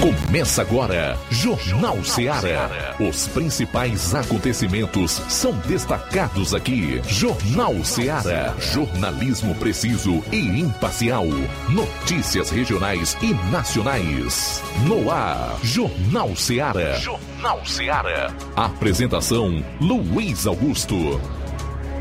Começa agora, Jornal Seara. Os principais acontecimentos são destacados aqui. Jornal Seara. Jornalismo preciso e imparcial. Notícias regionais e nacionais. No ar, Jornal Seara. Jornal Seara. Apresentação: Luiz Augusto.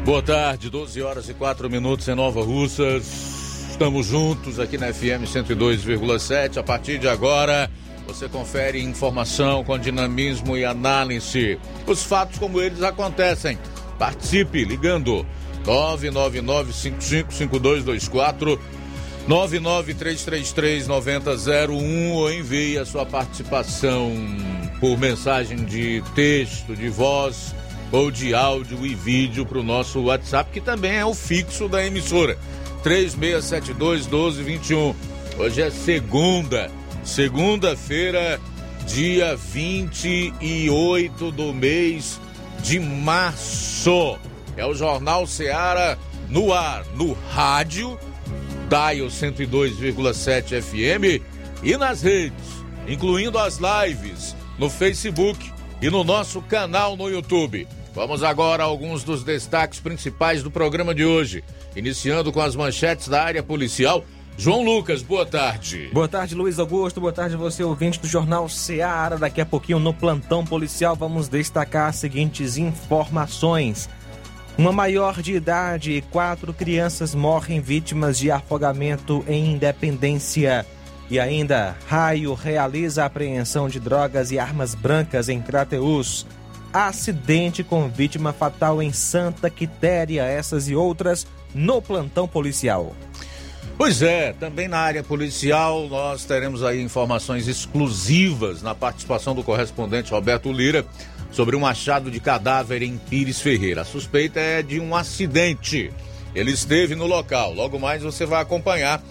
Boa tarde, 12 horas e 4 minutos em Nova Russas. Estamos juntos aqui na FM 102,7. A partir de agora, você confere informação com dinamismo e análise. Os fatos como eles acontecem. Participe ligando 999-555224, 99333-9001 ou envie a sua participação por mensagem de texto, de voz ou de áudio e vídeo para o nosso WhatsApp, que também é o fixo da emissora. 3672 1221. Hoje é segunda, segunda-feira, dia 28 do mês de março. É o Jornal Seara no ar, no rádio, Dial 102,7 FM e nas redes, incluindo as lives no Facebook e no nosso canal no YouTube. Vamos agora a alguns dos destaques principais do programa de hoje. Iniciando com as manchetes da área policial. João Lucas, boa tarde. Boa tarde, Luiz Augusto. Boa tarde, você ouvinte do Jornal Seara. Daqui a pouquinho, no plantão policial, vamos destacar as seguintes informações. Uma maior de idade e quatro crianças morrem vítimas de afogamento em Independência. E ainda, Raio realiza apreensão de drogas e armas brancas em Crateus. Acidente com vítima fatal em Santa Quitéria, essas e outras no plantão policial. Pois é, também na área policial nós teremos aí informações exclusivas na participação do correspondente Roberto Lira sobre um achado de cadáver em Pires Ferreira. A suspeita é de um acidente. Ele esteve no local. Logo mais você vai acompanhar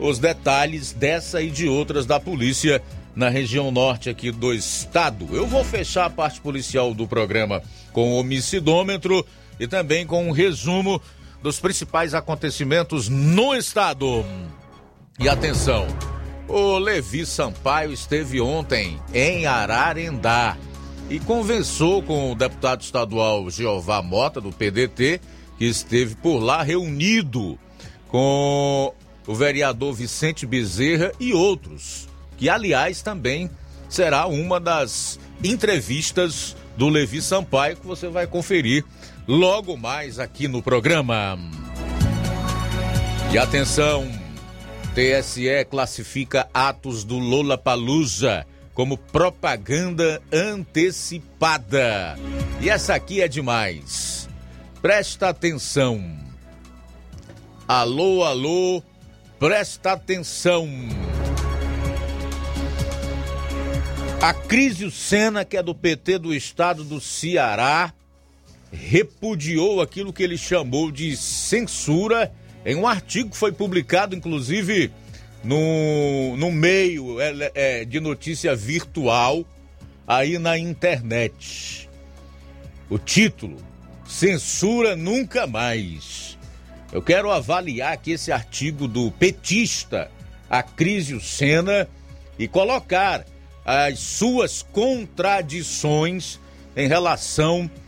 os detalhes dessa e de outras da polícia na região norte aqui do estado. Eu vou fechar a parte policial do programa com o homicidômetro e também com um resumo dos principais acontecimentos no estado. E atenção, o Levi Sampaio esteve ontem em Ararendá e conversou com o deputado estadual Jeová Mota, do PDT, que esteve por lá reunido com o vereador Vicente Bezerra e outros, que aliás também será uma das entrevistas do Levi Sampaio que você vai conferir logo mais aqui no programa. E atenção, TSE classifica atos do Lola Palusa como propaganda antecipada. E essa aqui é demais. Presta atenção. Alô, alô, presta atenção. A Crise Sena, que é do PT do estado do Ceará, repudiou aquilo que ele chamou de censura em um artigo que foi publicado, inclusive, no, no meio é, é, de notícia virtual aí na internet. O título: Censura Nunca Mais. Eu quero avaliar aqui esse artigo do petista Acrísio Sena e colocar as suas contradições em relação a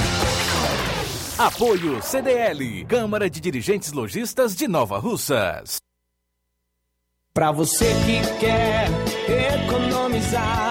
Apoio CDL, Câmara de Dirigentes Lojistas de Nova Russas. Pra você que quer economizar.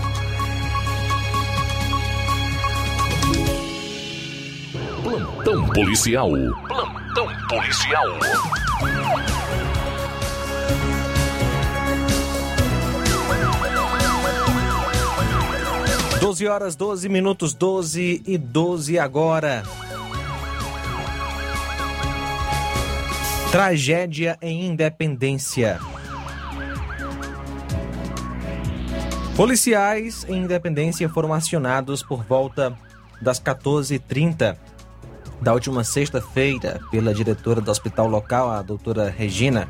Plantão policial. Plantão policial. 12 horas, 12 minutos, 12 e 12 agora. Tragédia em Independência. Policiais em Independência foram acionados por volta das 14h30 da última sexta-feira pela diretora do hospital local, a doutora Regina.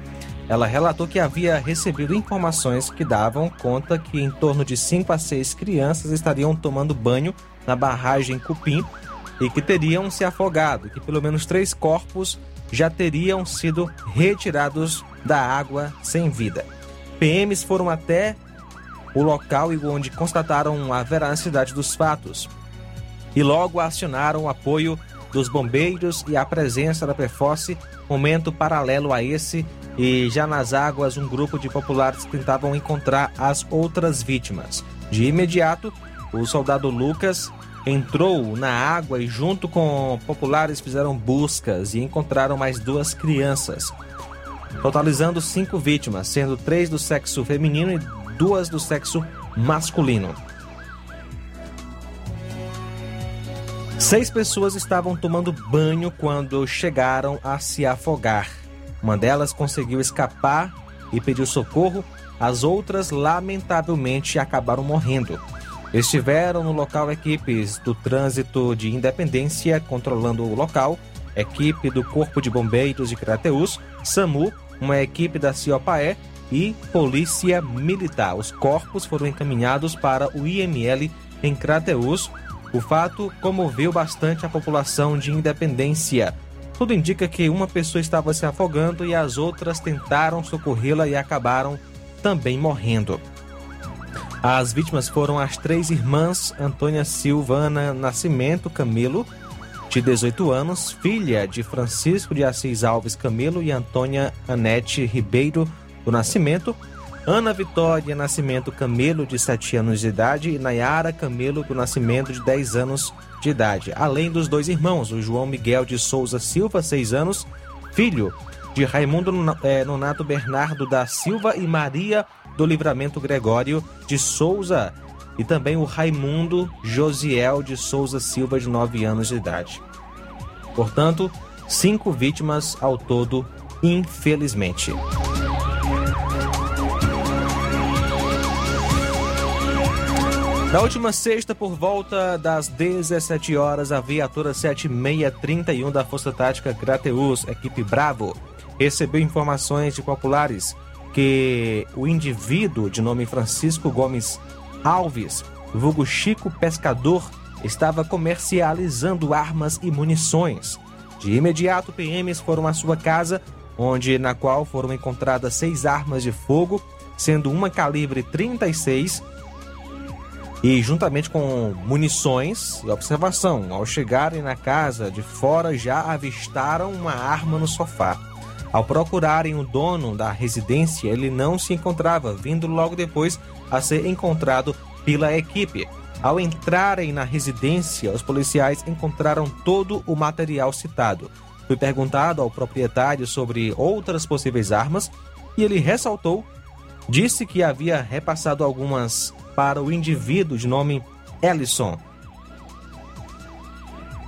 Ela relatou que havia recebido informações que davam conta que em torno de 5 a 6 crianças estariam tomando banho na barragem Cupim e que teriam se afogado, que pelo menos três corpos já teriam sido retirados da água sem vida. PMs foram até o local e onde constataram a veracidade dos fatos e logo acionaram o apoio dos bombeiros e a presença da PFOSSE, momento paralelo a esse e já nas águas um grupo de populares tentavam encontrar as outras vítimas. De imediato, o soldado Lucas entrou na água e junto com populares fizeram buscas e encontraram mais duas crianças, totalizando cinco vítimas, sendo três do sexo feminino e duas do sexo masculino. Seis pessoas estavam tomando banho quando chegaram a se afogar. Uma delas conseguiu escapar e pediu socorro, as outras, lamentavelmente, acabaram morrendo. Estiveram no local equipes do Trânsito de Independência controlando o local, equipe do Corpo de Bombeiros de Crateús, SAMU, uma equipe da CIOPAE e Polícia Militar. Os corpos foram encaminhados para o IML em Crateús. O fato comoveu bastante a população de Independência. Tudo indica que uma pessoa estava se afogando e as outras tentaram socorrê-la e acabaram também morrendo. As vítimas foram as três irmãs Antônia Silvana Nascimento Camilo, de 18 anos, filha de Francisco de Assis Alves Camilo e Antônia Anete Ribeiro do Nascimento, Ana Vitória Nascimento Camelo, de 7 anos de idade, e Nayara Camelo do Nascimento, de 10 anos de idade. Além dos dois irmãos, o João Miguel de Souza Silva, 6 anos, filho de Raimundo eh, Nonato Bernardo da Silva e Maria do Livramento Gregório de Souza, e também o Raimundo Josiel de Souza Silva, de 9 anos de idade. Portanto, cinco vítimas ao todo, infelizmente. Na última sexta, por volta das 17 horas, a viatura 7631 da Força Tática Crateus, equipe Bravo, recebeu informações de populares que o indivíduo de nome Francisco Gomes Alves, vulgo Chico Pescador, estava comercializando armas e munições. De imediato, PMs foram à sua casa, onde na qual foram encontradas seis armas de fogo, sendo uma calibre 36 e juntamente com munições observação. Ao chegarem na casa de fora, já avistaram uma arma no sofá. Ao procurarem o dono da residência, ele não se encontrava, vindo logo depois a ser encontrado pela equipe. Ao entrarem na residência, os policiais encontraram todo o material citado. Foi perguntado ao proprietário sobre outras possíveis armas e ele ressaltou, disse que havia repassado algumas para o indivíduo de nome Ellison,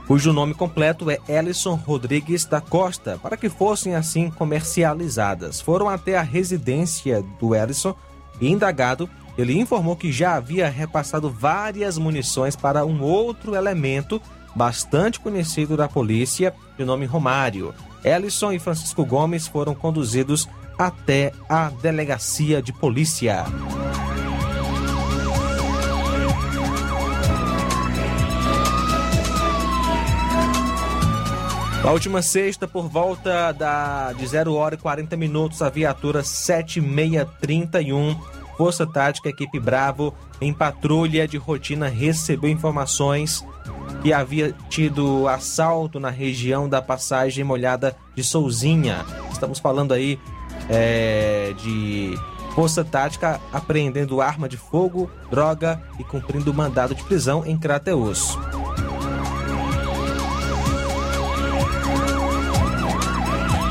cujo nome completo é Ellison Rodrigues da Costa, para que fossem assim comercializadas. Foram até a residência do Ellison e, indagado, ele informou que já havia repassado várias munições para um outro elemento bastante conhecido da polícia, de nome Romário. Ellison e Francisco Gomes foram conduzidos até a delegacia de polícia. Na última sexta, por volta da, de 0 hora e 40 minutos, a viatura 7631, Força Tática Equipe Bravo, em patrulha de rotina, recebeu informações que havia tido assalto na região da passagem molhada de Souzinha. Estamos falando aí é, de Força Tática apreendendo arma de fogo, droga e cumprindo mandado de prisão em Crateus.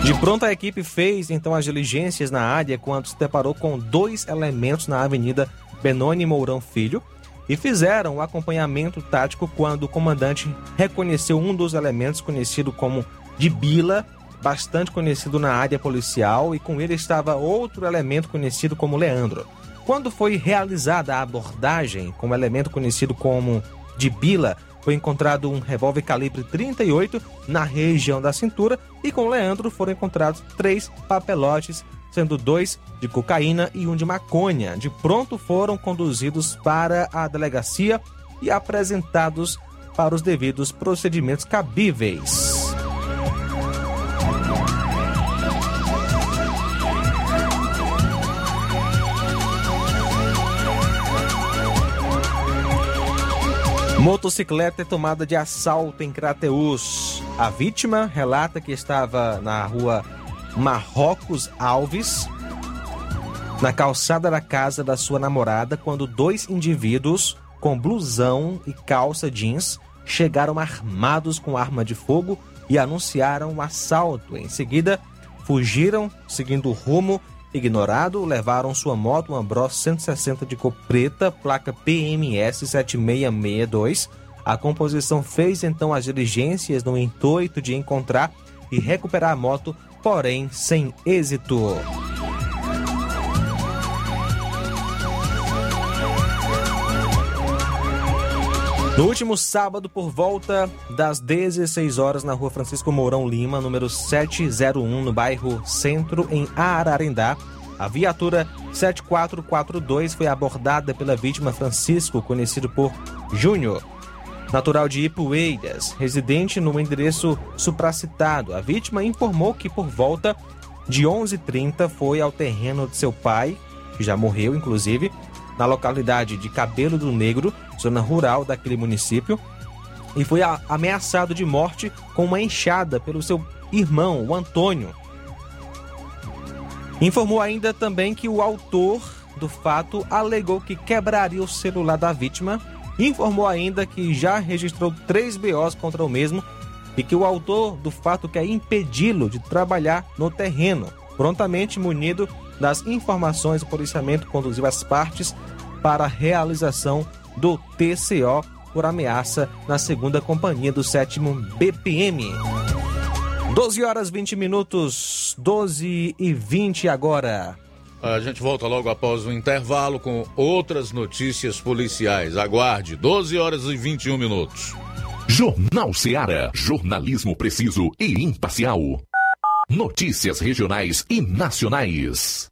De pronto, a equipe fez então as diligências na área quando se deparou com dois elementos na Avenida Benoni Mourão Filho e fizeram o acompanhamento tático quando o comandante reconheceu um dos elementos conhecido como de Bila, bastante conhecido na área policial, e com ele estava outro elemento conhecido como Leandro. Quando foi realizada a abordagem com o elemento conhecido como de Bila, foi encontrado um revólver calibre 38 na região da cintura e com Leandro foram encontrados três papelotes, sendo dois de cocaína e um de maconha. De pronto foram conduzidos para a delegacia e apresentados para os devidos procedimentos cabíveis. Motocicleta é tomada de assalto em Crateus. A vítima relata que estava na rua Marrocos Alves, na calçada da casa da sua namorada, quando dois indivíduos com blusão e calça jeans chegaram armados com arma de fogo e anunciaram um assalto. Em seguida, fugiram seguindo o rumo Ignorado, levaram sua moto, uma Bros 160 de cor preta, placa PMS 7662. A composição fez então as diligências no intuito de encontrar e recuperar a moto, porém sem êxito. No último sábado, por volta das 16 horas, na rua Francisco Mourão Lima, número 701, no bairro Centro, em Ararendá, a viatura 7442 foi abordada pela vítima Francisco, conhecido por Júnior, natural de Ipueiras, residente no endereço supracitado. A vítima informou que por volta de 11h30 foi ao terreno de seu pai, que já morreu inclusive, na localidade de Cabelo do Negro, zona rural daquele município, e foi ameaçado de morte com uma enxada pelo seu irmão, o Antônio. Informou ainda também que o autor do fato alegou que quebraria o celular da vítima. Informou ainda que já registrou três BOs contra o mesmo e que o autor do fato quer impedi-lo de trabalhar no terreno. Prontamente munido das informações, o policiamento conduziu as partes para a realização do TCO por ameaça na segunda companhia do sétimo BPM. 12 horas 20 minutos, 12 e 20 agora. A gente volta logo após o intervalo com outras notícias policiais. Aguarde, 12 horas e 21 minutos. Jornal Seara. Jornalismo preciso e imparcial. Notícias regionais e nacionais.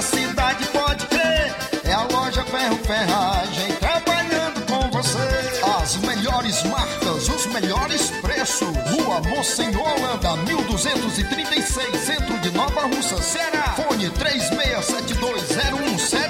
Da cidade, pode crer. É a loja Ferro Ferragem trabalhando com você. As melhores marcas, os melhores preços. Rua Monsenhor Holanda, 1236, centro de Nova Russa, Ceará. Fone 36720179.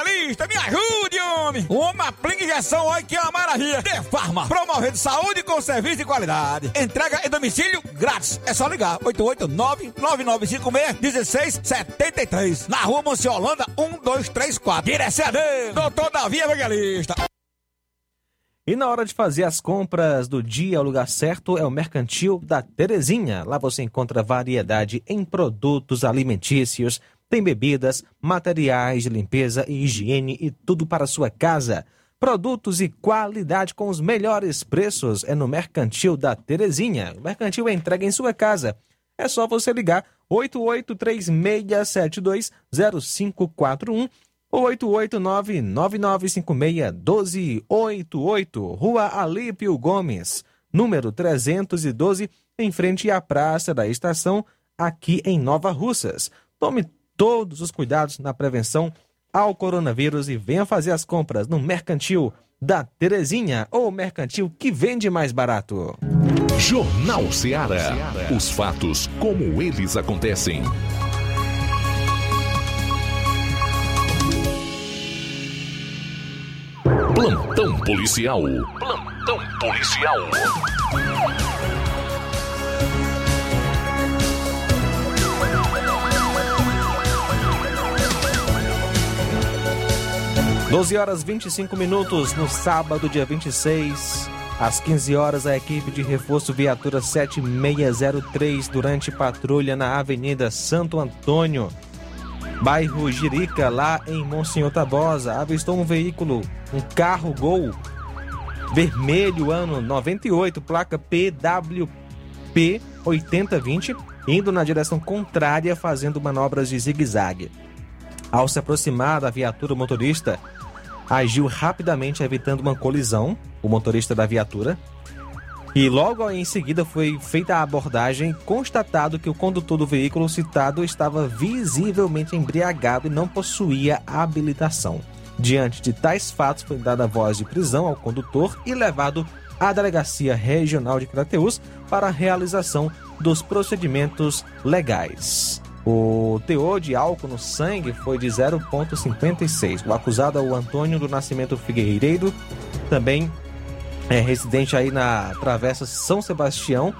me ajude, homem. Uma aplica injeção, olha que é uma maravilha. De Farma, promovendo saúde com serviço de qualidade. Entrega em domicílio grátis. É só ligar, 889-9956-1673. Na rua Monsiolanda, 1234. Direção a Deus, doutor Davi Evangelista. E na hora de fazer as compras do dia, o lugar certo é o Mercantil da Terezinha. Lá você encontra variedade em produtos alimentícios, tem bebidas, materiais de limpeza e higiene e tudo para sua casa. Produtos e qualidade com os melhores preços é no Mercantil da Terezinha. O Mercantil é entrega em sua casa. É só você ligar 8836720541 ou 889-9956-1288, Rua Alípio Gomes, número 312, em frente à Praça da Estação, aqui em Nova Russas. Tome todos os cuidados na prevenção ao coronavírus e venha fazer as compras no Mercantil da Terezinha, ou mercantil que vende mais barato. Jornal Ceará. Os fatos como eles acontecem. Plantão policial. Plantão policial. Doze horas 25 minutos no sábado, dia 26. Às 15 horas, a equipe de reforço viatura 7603 durante patrulha na Avenida Santo Antônio, bairro Jirica, lá em Monsenhor Tabosa, avistou um veículo, um carro Gol vermelho, ano 98, placa PWP 8020, indo na direção contrária, fazendo manobras de zigue-zague. Ao se aproximar da viatura, o motorista agiu rapidamente, evitando uma colisão, o motorista da viatura. E logo em seguida foi feita a abordagem, constatado que o condutor do veículo citado estava visivelmente embriagado e não possuía habilitação. Diante de tais fatos, foi dada voz de prisão ao condutor e levado à Delegacia Regional de Crateús para a realização dos procedimentos legais. O teor de álcool no sangue foi de 0,56. O acusado é o Antônio do Nascimento Figueiredo, também é residente aí na Travessa São Sebastião.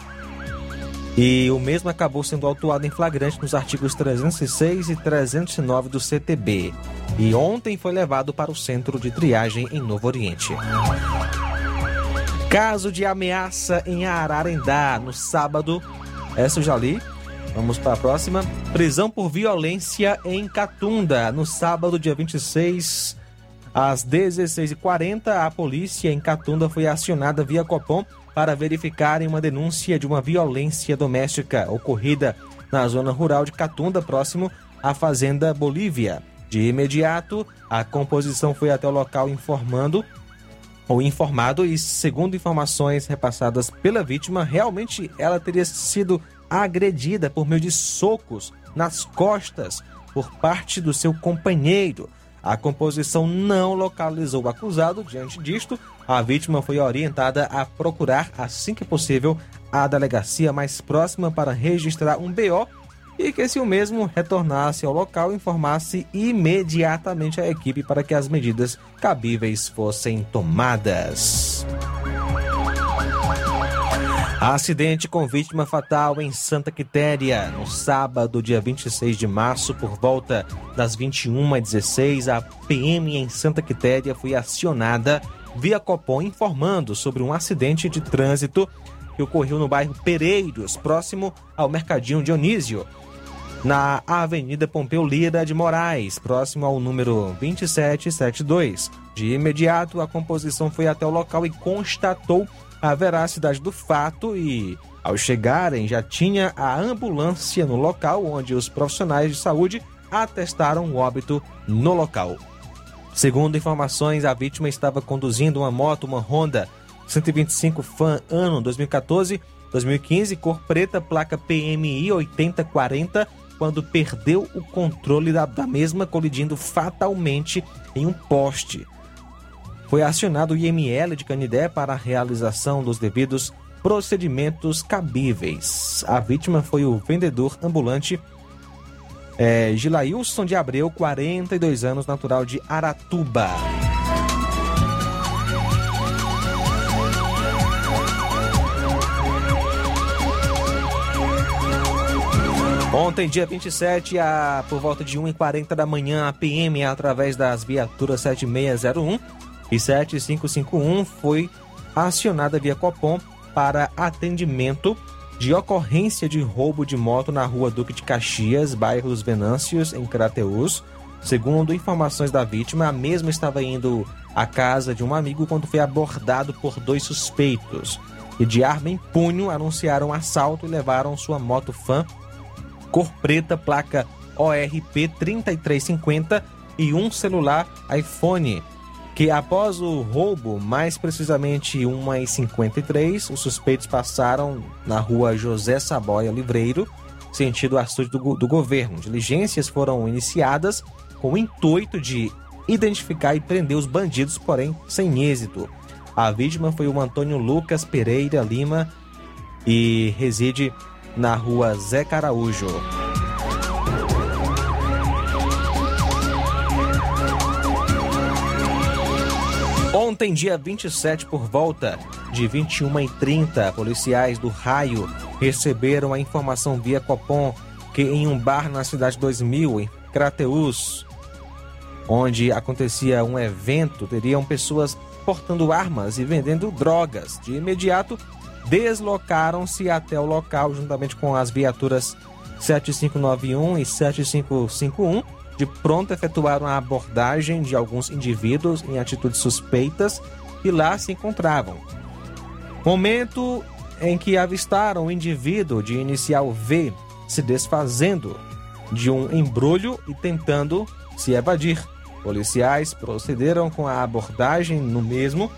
E o mesmo acabou sendo autuado em flagrante nos artigos 306 e 309 do CTB. E ontem foi levado para o centro de triagem em Novo Oriente. Caso de ameaça em Ararendá, no sábado. Essa eu já li. Vamos para a próxima. Prisão por violência em Catunda. No sábado, dia 26, às 16h40, a polícia em Catunda foi acionada via Copom para verificarem uma denúncia de uma violência doméstica ocorrida na zona rural de Catunda, próximo à Fazenda Bolívia. De imediato, a composição foi até o local informando ou informado e, segundo informações repassadas pela vítima, realmente ela teria sido agredida por meio de socos nas costas por parte do seu companheiro. A composição não localizou o acusado. Diante disto, a vítima foi orientada a procurar, assim que possível, a delegacia mais próxima para registrar um BO e que, se o mesmo retornasse ao local, informasse imediatamente a equipe para que as medidas cabíveis fossem tomadas. Acidente com vítima fatal em Santa Quitéria. No sábado, dia 26 de março, por volta das 21h16, a PM em Santa Quitéria foi acionada via Copom informando sobre um acidente de trânsito que ocorreu no bairro Pereiros, próximo ao Mercadinho Dionísio. na Avenida Pompeu Lira de Moraes, próximo ao número 2772. De imediato, a composição foi até o local e constatou a veracidade do fato e, ao chegarem, já tinha a ambulância no local, onde os profissionais de saúde atestaram o óbito no local. Segundo informações, a vítima estava conduzindo uma moto, uma Honda 125 Fan ano 2014-2015, cor preta, placa PMI 8040, quando perdeu o controle da, da mesma, colidindo fatalmente em um poste. Foi acionado o IML de Canidé para a realização dos devidos procedimentos cabíveis. A vítima foi o vendedor ambulante é, Gilailson de Abreu, 42 anos, natural de Aratuba. Ontem, dia 27, a, por volta de 1h40 da manhã, a PM, através das viaturas 7601 e 7551, foi acionada via Copom para atendimento de ocorrência de roubo de moto na rua Duque de Caxias, bairro dos Venâncios, em Crateus. Segundo informações da vítima, a mesma estava indo à casa de um amigo quando foi abordado por dois suspeitos. E de arma em punho anunciaram assalto e levaram sua moto fã cor preta, placa ORP 3350 e um celular iPhone. Que após o roubo, mais precisamente 1h53, os suspeitos passaram na rua José Saboia Livreiro, sentido açude do, do governo. Diligências foram iniciadas com o intuito de identificar e prender os bandidos, porém sem êxito. A vítima foi o Antônio Lucas Pereira Lima e reside na rua Zé Caraújo. Ontem, dia 27, por volta de 21h30, policiais do Raio receberam a informação via Copom que em um bar na cidade 2000, em Crateus, onde acontecia um evento, teriam pessoas portando armas e vendendo drogas. De imediato, deslocaram-se até o local juntamente com as viaturas 7591 e 7551. De pronto efetuaram a abordagem de alguns indivíduos em atitudes suspeitas e lá se encontravam. Momento em que avistaram o indivíduo de inicial V se desfazendo de um embrulho e tentando se evadir. Policiais procederam com a abordagem no mesmo,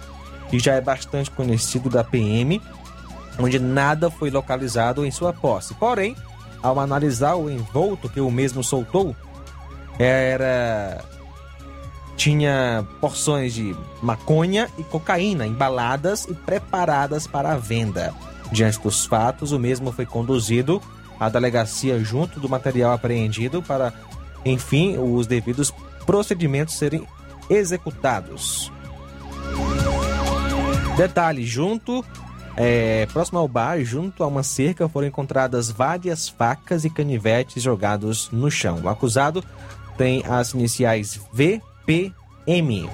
que já é bastante conhecido da PM, onde nada foi localizado em sua posse. Porém, ao analisar o envolto que o mesmo soltou, era tinha porções de maconha e cocaína embaladas e preparadas para a venda. Diante dos fatos, o mesmo foi conduzido à delegacia junto do material apreendido para, enfim, os devidos procedimentos serem executados. Detalhe: junto é, próximo ao bar, junto a uma cerca, foram encontradas várias facas e canivetes jogados no chão. O acusado tem as iniciais VPM.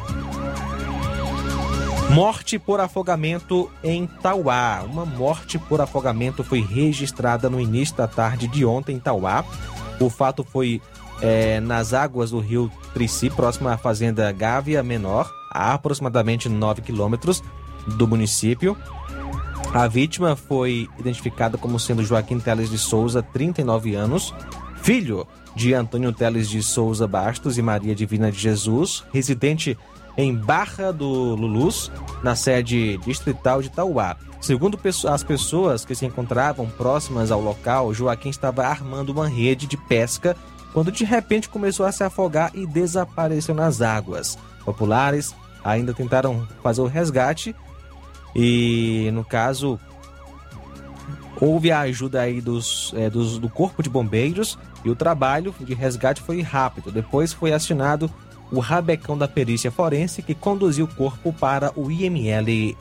Morte por afogamento em Tauá. Uma morte por afogamento foi registrada no início da tarde de ontem em Tauá. O fato foi é, nas águas do rio Trici, próximo à fazenda Gávea Menor, a aproximadamente 9 quilômetros do município. A vítima foi identificada como sendo Joaquim Teles de Souza, 39 anos, filho de Antônio Teles de Souza Bastos e Maria Divina de Jesus, residente em Barra do Lulus, na sede distrital de Tauá. Segundo as pessoas que se encontravam próximas ao local, Joaquim estava armando uma rede de pesca quando de repente começou a se afogar e desapareceu nas águas. Populares ainda tentaram fazer o resgate e no caso houve a ajuda aí dos, é, dos, do corpo de bombeiros e o trabalho de resgate foi rápido. Depois foi acionado o rabecão da perícia forense que conduziu o corpo para o IML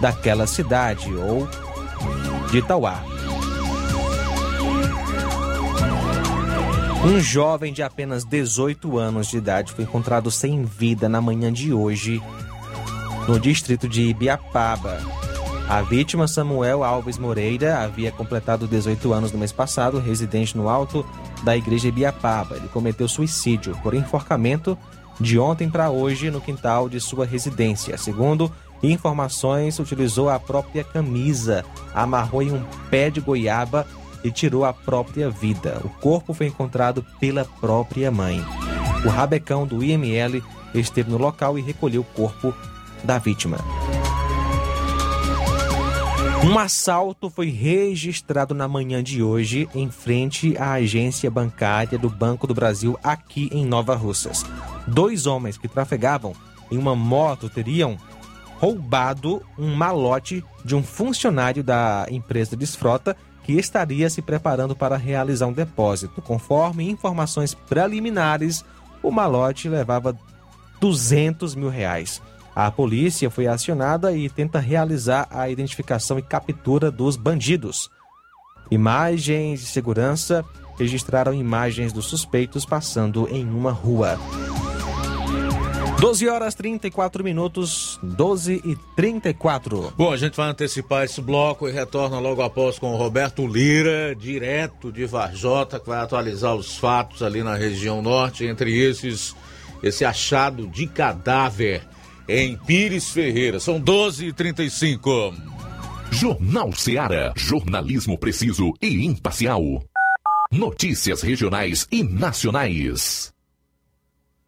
daquela cidade ou de Itauá. Um jovem de apenas 18 anos de idade foi encontrado sem vida na manhã de hoje no distrito de Ibiapaba. A vítima, Samuel Alves Moreira, havia completado 18 anos no mês passado, residente no alto da igreja Ibiapaba. Ele cometeu suicídio por enforcamento de ontem para hoje no quintal de sua residência. Segundo informações, utilizou a própria camisa, amarrou em um pé de goiaba e tirou a própria vida. O corpo foi encontrado pela própria mãe. O rabecão do IML esteve no local e recolheu o corpo da vítima. Um assalto foi registrado na manhã de hoje em frente à agência bancária do Banco do Brasil aqui em Nova Russas. Dois homens que trafegavam em uma moto teriam roubado um malote de um funcionário da empresa Desfrota que estaria se preparando para realizar um depósito. Conforme informações preliminares, o malote levava 200 mil reais. A polícia foi acionada e tenta realizar a identificação e captura dos bandidos. Imagens de segurança registraram imagens dos suspeitos passando em uma rua. 12 horas 34 minutos, 12 e 34. Bom, a gente vai antecipar esse bloco e retorna logo após com o Roberto Lira, direto de Varjota, que vai atualizar os fatos ali na região norte, entre esses, esse achado de cadáver em Pires Ferreira. São 12h35. Jornal Seara. Jornalismo preciso e imparcial. Notícias regionais e nacionais.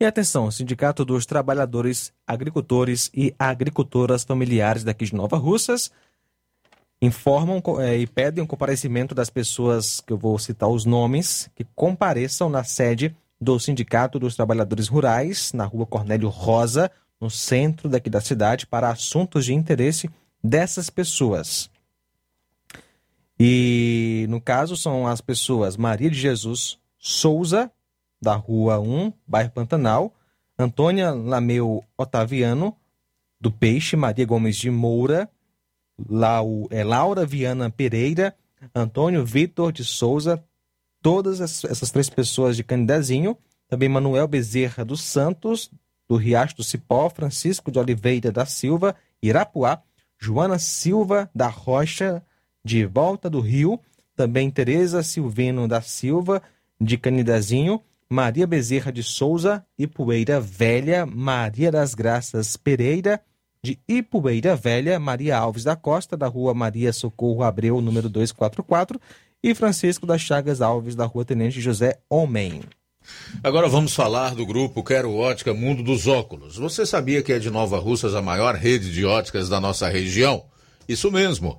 E atenção, Sindicato dos Trabalhadores Agricultores e Agricultoras Familiares daqui de Nova Russas informam eh, e pedem o comparecimento das pessoas, que eu vou citar os nomes, que compareçam na sede do Sindicato dos Trabalhadores Rurais, na rua Cornélio Rosa, no centro daqui da cidade, para assuntos de interesse dessas pessoas. E no caso são as pessoas Maria de Jesus Souza, da Rua 1, bairro Pantanal, Antônia Lameu Otaviano, do Peixe, Maria Gomes de Moura, Lau, é, Laura Viana Pereira, Antônio Vitor de Souza, todas essas três pessoas de Candidazinho, também Manuel Bezerra dos Santos, do Riacho do Cipó, Francisco de Oliveira da Silva, Irapuá, Joana Silva da Rocha, de Volta do Rio, também Tereza Silvino da Silva, de Canidezinho, Maria Bezerra de Souza, Ipueira Velha, Maria das Graças Pereira, de Ipueira Velha, Maria Alves da Costa, da rua Maria Socorro Abreu, número 244, e Francisco das Chagas Alves, da rua Tenente José Homem. Agora vamos falar do grupo Quero Ótica Mundo dos Óculos. Você sabia que é de Nova Russas a maior rede de óticas da nossa região? Isso mesmo.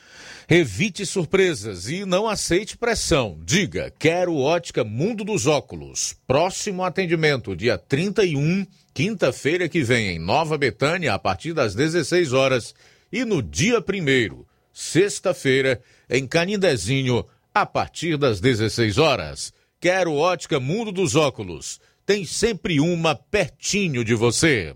Evite surpresas e não aceite pressão. Diga, quero ótica Mundo dos Óculos. Próximo atendimento, dia 31, quinta-feira que vem, em Nova Betânia, a partir das 16 horas. E no dia 1, sexta-feira, em Canindezinho, a partir das 16 horas. Quero ótica Mundo dos Óculos. Tem sempre uma pertinho de você.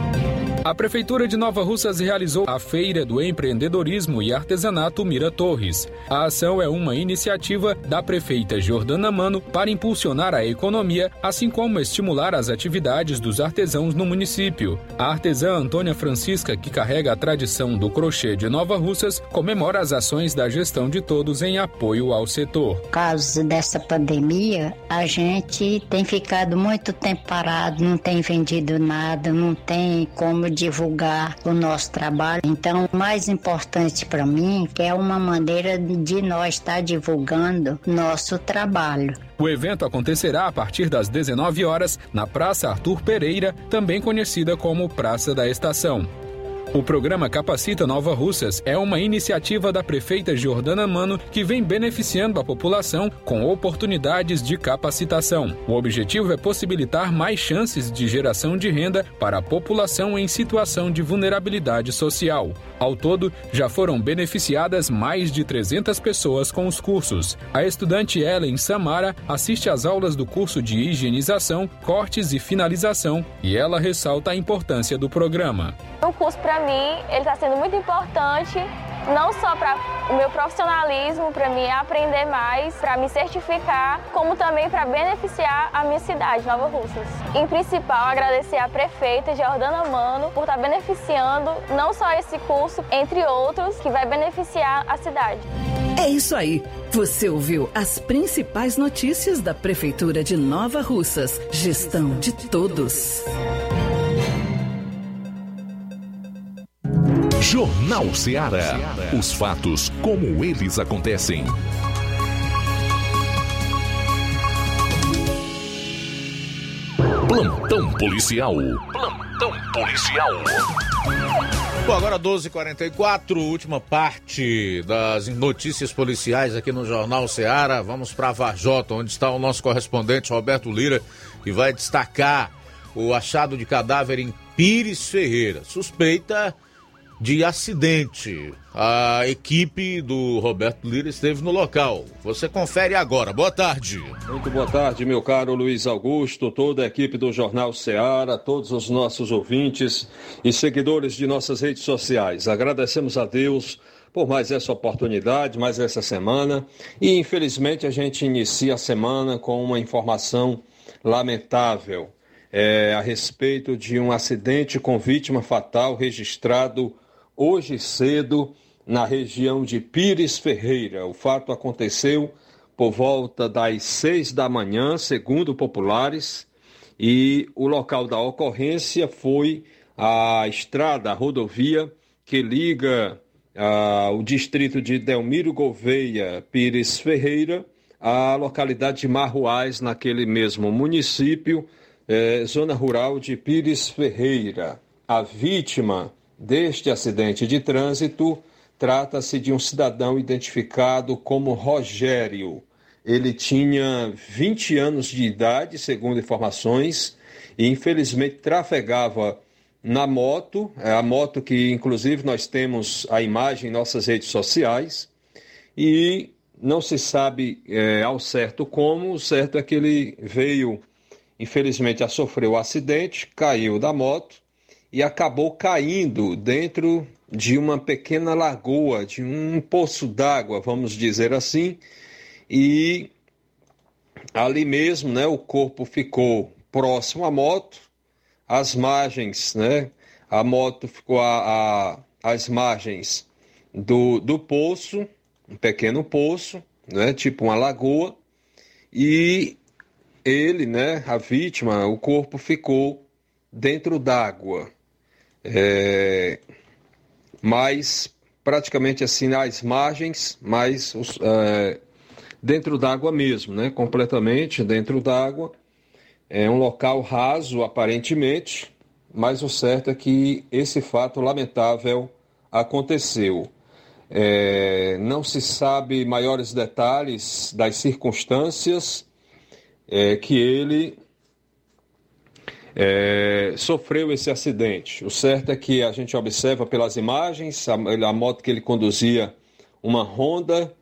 A Prefeitura de Nova Russas realizou a Feira do Empreendedorismo e Artesanato Mira Torres. A ação é uma iniciativa da prefeita Jordana Mano para impulsionar a economia, assim como estimular as atividades dos artesãos no município. A artesã Antônia Francisca, que carrega a tradição do crochê de Nova Russas, comemora as ações da gestão de todos em apoio ao setor. Por causa dessa pandemia, a gente tem ficado muito tempo parado, não tem vendido nada, não tem como divulgar o nosso trabalho. Então, o mais importante para mim que é uma maneira de nós estar divulgando nosso trabalho. O evento acontecerá a partir das 19 horas na Praça Arthur Pereira, também conhecida como Praça da Estação. O programa Capacita Nova Russas é uma iniciativa da prefeita Jordana Mano que vem beneficiando a população com oportunidades de capacitação. O objetivo é possibilitar mais chances de geração de renda para a população em situação de vulnerabilidade social. Ao todo, já foram beneficiadas mais de 300 pessoas com os cursos. A estudante Ellen Samara assiste às aulas do curso de higienização, cortes e finalização e ela ressalta a importância do programa. O curso para mim, ele está sendo muito importante, não só para o meu profissionalismo, para mim aprender mais, para me certificar, como também para beneficiar a minha cidade, Nova Russas. Em principal, agradecer à prefeita Jordana Mano por estar tá beneficiando não só esse curso, entre outros, que vai beneficiar a cidade. É isso aí. Você ouviu as principais notícias da Prefeitura de Nova Russas. Gestão de todos. Jornal Ceará. Os fatos como eles acontecem. Plantão policial. Plantão policial. Bom, agora 12h44, última parte das notícias policiais aqui no Jornal Ceará. Vamos para Varjota, onde está o nosso correspondente Roberto Lira, que vai destacar o achado de cadáver em Pires Ferreira. Suspeita de acidente. A equipe do Roberto Lira esteve no local. Você confere agora. Boa tarde. Muito boa tarde, meu caro Luiz Augusto, toda a equipe do Jornal Ceará, todos os nossos ouvintes e seguidores de nossas redes sociais. Agradecemos a Deus por mais essa oportunidade, mais essa semana. E infelizmente a gente inicia a semana com uma informação lamentável é, a respeito de um acidente com vítima fatal registrado hoje cedo na região de Pires Ferreira. O fato aconteceu por volta das seis da manhã, segundo populares, e o local da ocorrência foi a estrada, a rodovia que liga ah, o distrito de Delmiro Gouveia Pires Ferreira à localidade de Marruais, naquele mesmo município, eh, zona rural de Pires Ferreira. A vítima deste acidente de trânsito trata-se de um cidadão identificado como Rogério. Ele tinha 20 anos de idade, segundo informações, e infelizmente trafegava na moto, é a moto que inclusive nós temos a imagem em nossas redes sociais, e não se sabe é, ao certo como, o certo é que ele veio, infelizmente, a sofrer o acidente, caiu da moto, e acabou caindo dentro de uma pequena lagoa, de um poço d'água, vamos dizer assim, e ali mesmo, né, o corpo ficou próximo à moto, as margens, né, a moto ficou a, às margens do, do poço, um pequeno poço, né, tipo uma lagoa, e ele, né, a vítima, o corpo ficou dentro d'água é, mas praticamente assim nas margens, mas é, dentro d'água mesmo, né? completamente dentro d'água. É um local raso, aparentemente, mas o certo é que esse fato lamentável aconteceu. É, não se sabe maiores detalhes das circunstâncias é, que ele é, sofreu esse acidente. O certo é que a gente observa pelas imagens a, a moto que ele conduzia, uma Honda,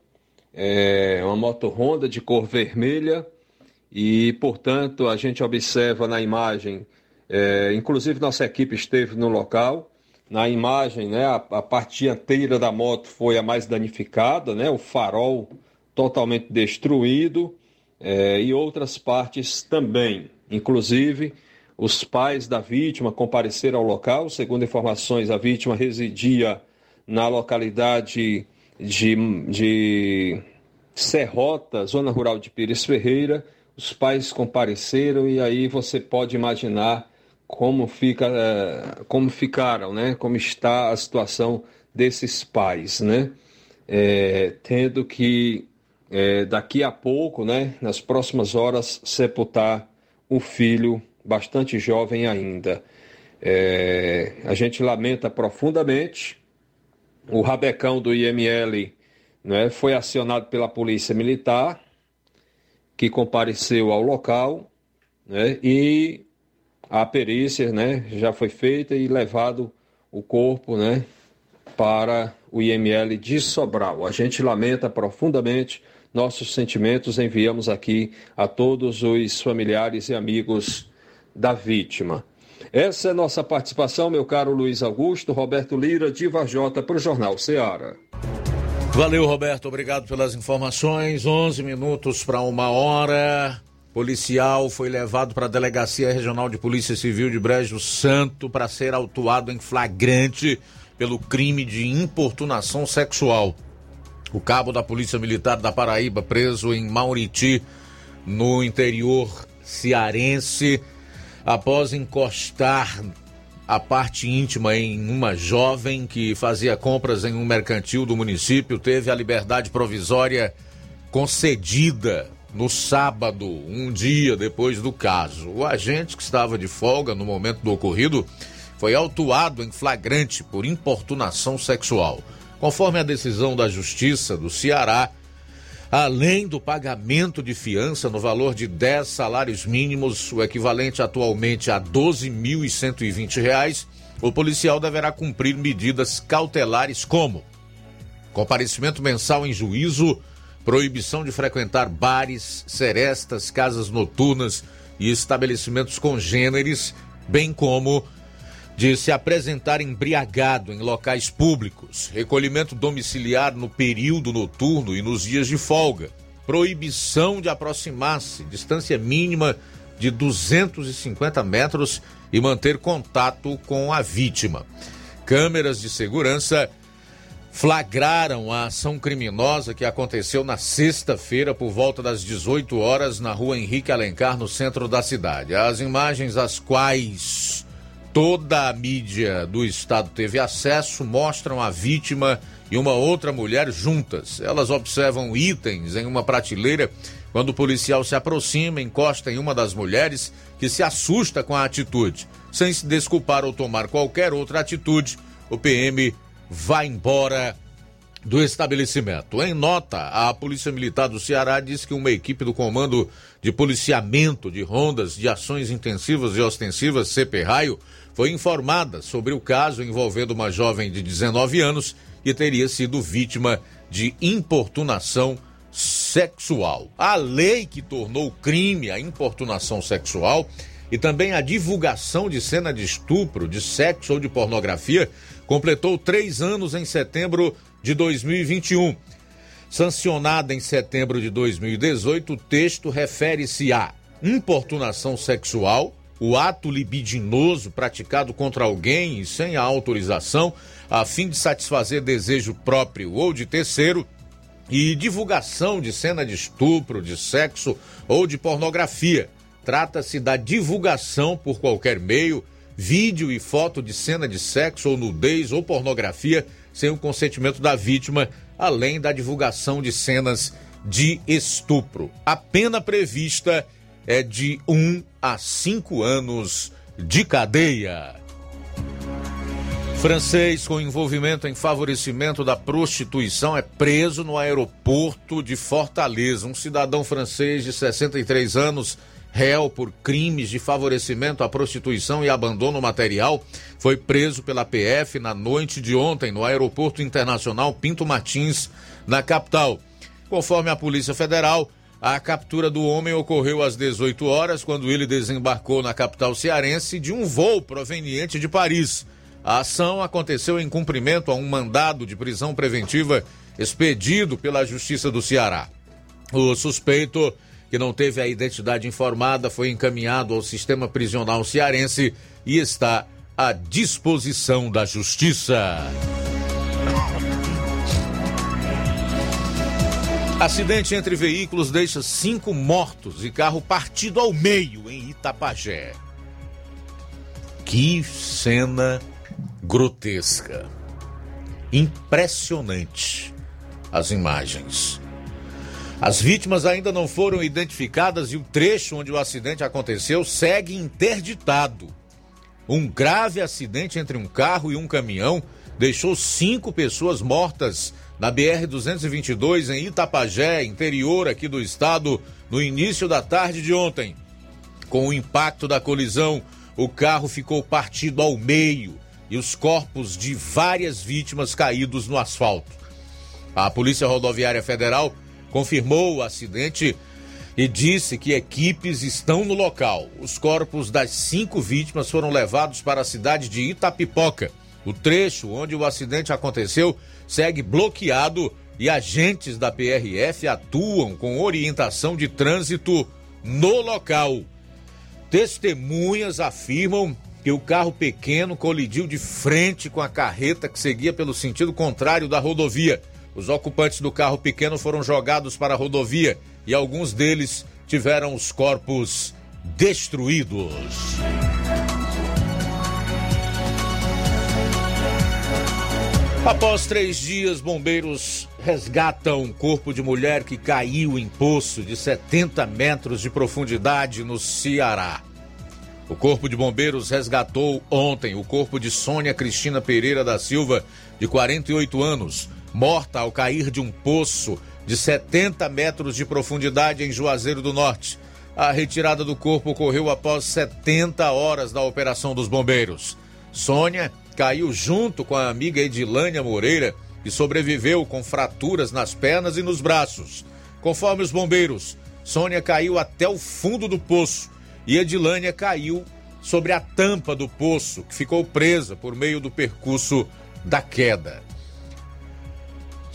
é, uma moto Honda de cor vermelha, e portanto a gente observa na imagem, é, inclusive nossa equipe esteve no local. Na imagem, né, a, a parte dianteira da moto foi a mais danificada, né, o farol totalmente destruído é, e outras partes também, inclusive os pais da vítima compareceram ao local. Segundo informações, a vítima residia na localidade de, de Serrota, zona rural de Pires Ferreira. Os pais compareceram e aí você pode imaginar como, fica, eh, como ficaram, né? como está a situação desses pais, né? É, tendo que é, daqui a pouco, né, nas próximas horas, sepultar o filho bastante jovem ainda. É, a gente lamenta profundamente. O rabecão do IML né, foi acionado pela Polícia Militar, que compareceu ao local, né, e a perícia né, já foi feita e levado o corpo né, para o IML de Sobral. A gente lamenta profundamente nossos sentimentos, enviamos aqui a todos os familiares e amigos da vítima. Essa é nossa participação, meu caro Luiz Augusto, Roberto Lira, de Varjota, para o Jornal Ceará. Valeu, Roberto. Obrigado pelas informações. 11 minutos para uma hora. Policial foi levado para a Delegacia Regional de Polícia Civil de Brejo Santo para ser autuado em flagrante pelo crime de importunação sexual. O cabo da Polícia Militar da Paraíba, preso em Mauriti, no interior cearense, após encostar a parte íntima em uma jovem que fazia compras em um mercantil do município, teve a liberdade provisória concedida no sábado, um dia depois do caso. O agente que estava de folga no momento do ocorrido foi autuado em flagrante por importunação sexual. Conforme a decisão da Justiça do Ceará, além do pagamento de fiança no valor de 10 salários mínimos, o equivalente atualmente a R$ 12.120, o policial deverá cumprir medidas cautelares como comparecimento mensal em juízo, proibição de frequentar bares, serestas, casas noturnas e estabelecimentos congêneres, bem como de se apresentar embriagado em locais públicos, recolhimento domiciliar no período noturno e nos dias de folga, proibição de aproximar-se, distância mínima de 250 metros e manter contato com a vítima. Câmeras de segurança flagraram a ação criminosa que aconteceu na sexta-feira por volta das 18 horas na rua Henrique Alencar, no centro da cidade. As imagens às quais toda a mídia do estado teve acesso mostram a vítima e uma outra mulher juntas. Elas observam itens em uma prateleira quando o policial se aproxima, encosta em uma das mulheres que se assusta com a atitude. Sem se desculpar ou tomar qualquer outra atitude, o PM vai embora do estabelecimento. Em nota, a Polícia Militar do Ceará diz que uma equipe do Comando de Policiamento de Rondas de Ações Intensivas e Ostensivas, CP Raio, foi informada sobre o caso envolvendo uma jovem de 19 anos que teria sido vítima de importunação sexual. A lei que tornou crime a importunação sexual e também a divulgação de cena de estupro, de sexo ou de pornografia completou três anos em setembro de 2021. Sancionada em setembro de 2018, o texto refere-se à importunação sexual, o ato libidinoso praticado contra alguém e sem a autorização, a fim de satisfazer desejo próprio ou de terceiro, e divulgação de cena de estupro, de sexo ou de pornografia. Trata-se da divulgação por qualquer meio, vídeo e foto de cena de sexo ou nudez ou pornografia sem o consentimento da vítima, além da divulgação de cenas de estupro. A pena prevista é de 1 um a 5 anos de cadeia. Francês com envolvimento em favorecimento da prostituição é preso no aeroporto de Fortaleza. Um cidadão francês de 63 anos, réu por crimes de favorecimento à prostituição e abandono material, foi preso pela PF na noite de ontem no Aeroporto Internacional Pinto Martins, na capital. Conforme a Polícia Federal, a captura do homem ocorreu às 18 horas, quando ele desembarcou na capital cearense de um voo proveniente de Paris. A ação aconteceu em cumprimento a um mandado de prisão preventiva expedido pela Justiça do Ceará. O suspeito, que não teve a identidade informada, foi encaminhado ao sistema prisional cearense e está à disposição da Justiça. Acidente entre veículos deixa cinco mortos e carro partido ao meio em Itapajé. Que cena grotesca. Impressionante as imagens. As vítimas ainda não foram identificadas e o trecho onde o acidente aconteceu segue interditado. Um grave acidente entre um carro e um caminhão deixou cinco pessoas mortas na BR-222 em Itapajé, interior aqui do estado, no início da tarde de ontem. Com o impacto da colisão, o carro ficou partido ao meio e os corpos de várias vítimas caídos no asfalto. A Polícia Rodoviária Federal confirmou o acidente e disse que equipes estão no local. Os corpos das cinco vítimas foram levados para a cidade de Itapipoca. O trecho onde o acidente aconteceu segue bloqueado e agentes da PRF atuam com orientação de trânsito no local. Testemunhas afirmam que o carro pequeno colidiu de frente com a carreta que seguia pelo sentido contrário da rodovia. Os ocupantes do carro pequeno foram jogados para a rodovia e alguns deles tiveram os corpos destruídos. Após três dias, bombeiros resgatam corpo de mulher que caiu em poço de 70 metros de profundidade no Ceará. O Corpo de Bombeiros resgatou ontem o corpo de Sônia Cristina Pereira da Silva, de 48 anos, morta ao cair de um poço de 70 metros de profundidade em Juazeiro do Norte. A retirada do corpo ocorreu após 70 horas da operação dos bombeiros. Sônia caiu junto com a amiga Edilânia Moreira, que sobreviveu com fraturas nas pernas e nos braços. Conforme os bombeiros, Sônia caiu até o fundo do poço e Edilânia caiu sobre a tampa do poço, que ficou presa por meio do percurso da queda.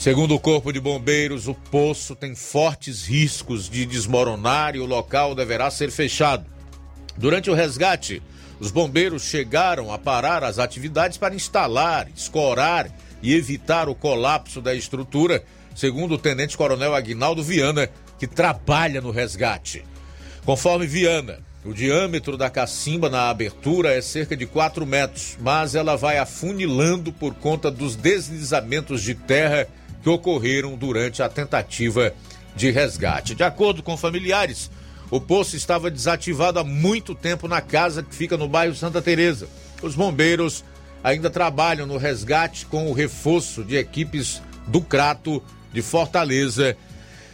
Segundo o Corpo de Bombeiros, o poço tem fortes riscos de desmoronar e o local deverá ser fechado. Durante o resgate, os bombeiros chegaram a parar as atividades para instalar, escorar e evitar o colapso da estrutura, segundo o tenente-coronel Aguinaldo Viana, que trabalha no resgate. Conforme Viana, o diâmetro da cacimba na abertura é cerca de 4 metros, mas ela vai afunilando por conta dos deslizamentos de terra que ocorreram durante a tentativa de resgate. De acordo com familiares, o poço estava desativado há muito tempo na casa que fica no bairro Santa Teresa. Os bombeiros ainda trabalham no resgate com o reforço de equipes do Crato de Fortaleza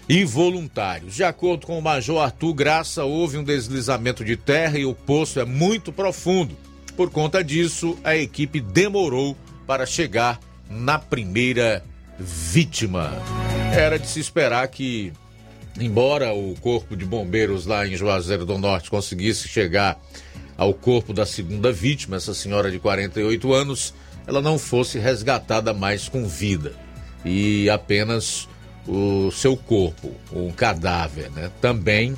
e voluntários. De acordo com o Major Arthur Graça, houve um deslizamento de terra e o poço é muito profundo. Por conta disso, a equipe demorou para chegar na primeira vítima. Era de se esperar que, embora o corpo de bombeiros lá em Juazeiro do Norte conseguisse chegar ao corpo da segunda vítima, essa senhora de 48 anos, ela não fosse resgatada mais com vida e apenas o seu corpo, um cadáver, né? Também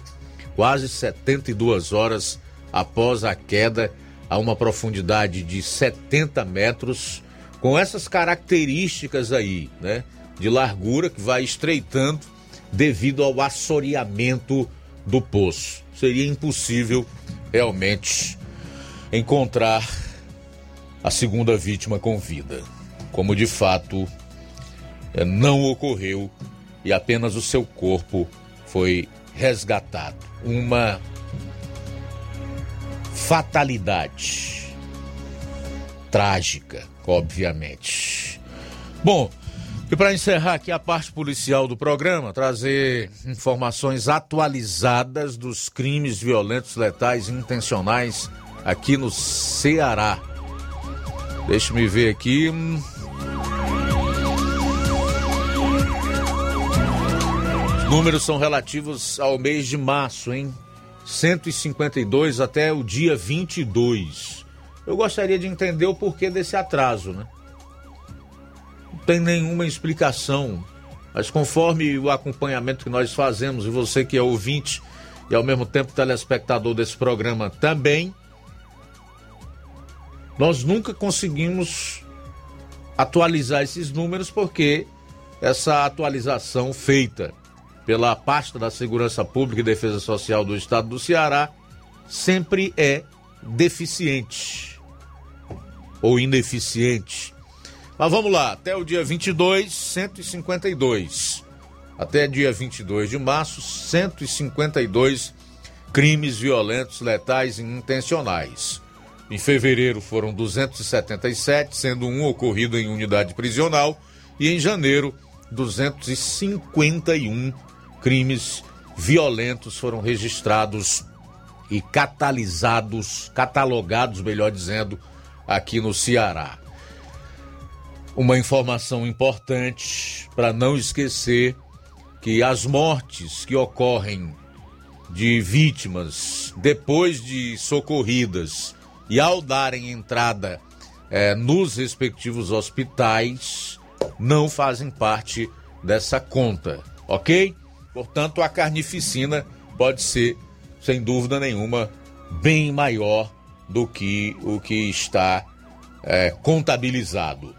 quase 72 horas após a queda a uma profundidade de 70 metros, com essas características aí, né? De largura que vai estreitando devido ao assoreamento do poço. Seria impossível realmente encontrar a segunda vítima com vida, como de fato eh, não ocorreu e apenas o seu corpo foi resgatado. Uma fatalidade trágica, obviamente. Bom, e para encerrar aqui a parte policial do programa, trazer informações atualizadas dos crimes violentos, letais e intencionais aqui no Ceará. Deixa-me ver aqui. Os números são relativos ao mês de março, hein? 152 até o dia 22. Eu gostaria de entender o porquê desse atraso, né? Não tem nenhuma explicação, mas conforme o acompanhamento que nós fazemos, e você que é ouvinte e ao mesmo tempo telespectador desse programa também, nós nunca conseguimos atualizar esses números porque essa atualização feita pela pasta da Segurança Pública e Defesa Social do Estado do Ceará sempre é deficiente ou ineficiente. Mas vamos lá, até o dia 22, 152. Até dia 22 de março, 152 crimes violentos, letais e intencionais. Em fevereiro foram 277, sendo um ocorrido em unidade prisional, e em janeiro, 251 crimes violentos foram registrados e catalisados, catalogados, melhor dizendo, aqui no Ceará. Uma informação importante para não esquecer que as mortes que ocorrem de vítimas depois de socorridas e ao darem entrada eh, nos respectivos hospitais não fazem parte dessa conta, ok? Portanto, a carnificina pode ser, sem dúvida nenhuma, bem maior do que o que está é, contabilizado.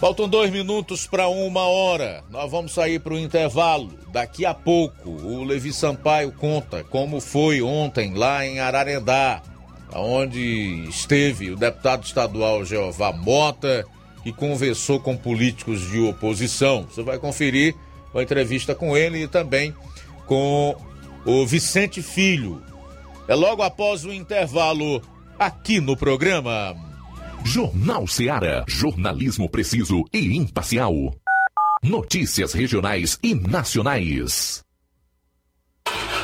Faltam dois minutos para uma hora. Nós vamos sair para o intervalo. Daqui a pouco, o Levi Sampaio conta como foi ontem lá em Ararendá, onde esteve o deputado estadual Jeová Mota que conversou com políticos de oposição. Você vai conferir a entrevista com ele e também com o Vicente Filho. É logo após o intervalo aqui no programa. Jornal Seara. Jornalismo preciso e imparcial. Notícias regionais e nacionais.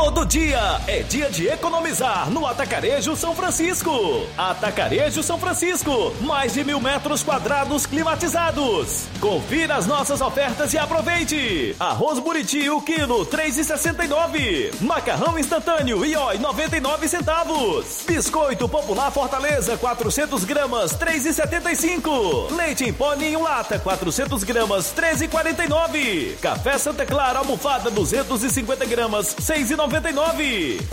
Todo dia é dia de economizar no Atacarejo São Francisco. Atacarejo São Francisco, mais de mil metros quadrados climatizados. Confira as nossas ofertas e aproveite. Arroz Buriti, o quilo, 3,69. Macarrão instantâneo, Ioi, 99 centavos. Biscoito Popular Fortaleza, 400 gramas, 3,75. Leite em pó em lata, 400 gramas, 13,49. Café Santa Clara, almofada, 250 gramas, 6,99.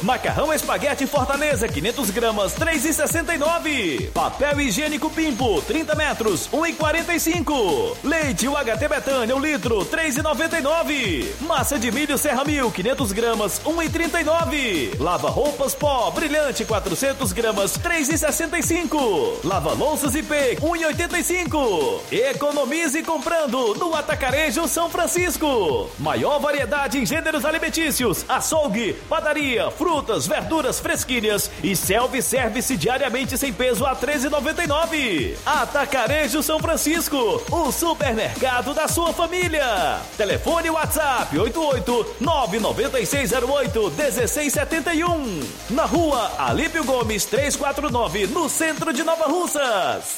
Macarrão espaguete Fortaleza, 500 gramas, 3,69. Papel higiênico Pimpo, 30 metros, 1,45. Leite UHT Betânia, 1 litro, 3,99. Massa de milho Serra Mil, 500 gramas, 1,39. Lava roupas pó, brilhante, 400 gramas, 3,65. Lava louças IP, 1,85. Economize comprando no Atacarejo São Francisco. Maior variedade em gêneros alimentícios, açougue, padaria, frutas, verduras fresquinhas e self-service diariamente sem peso a 13,99. Atacarejo São Francisco, o supermercado da sua família. Telefone WhatsApp 88 99608 1671. Na rua Alípio Gomes 349, no centro de Nova Russas.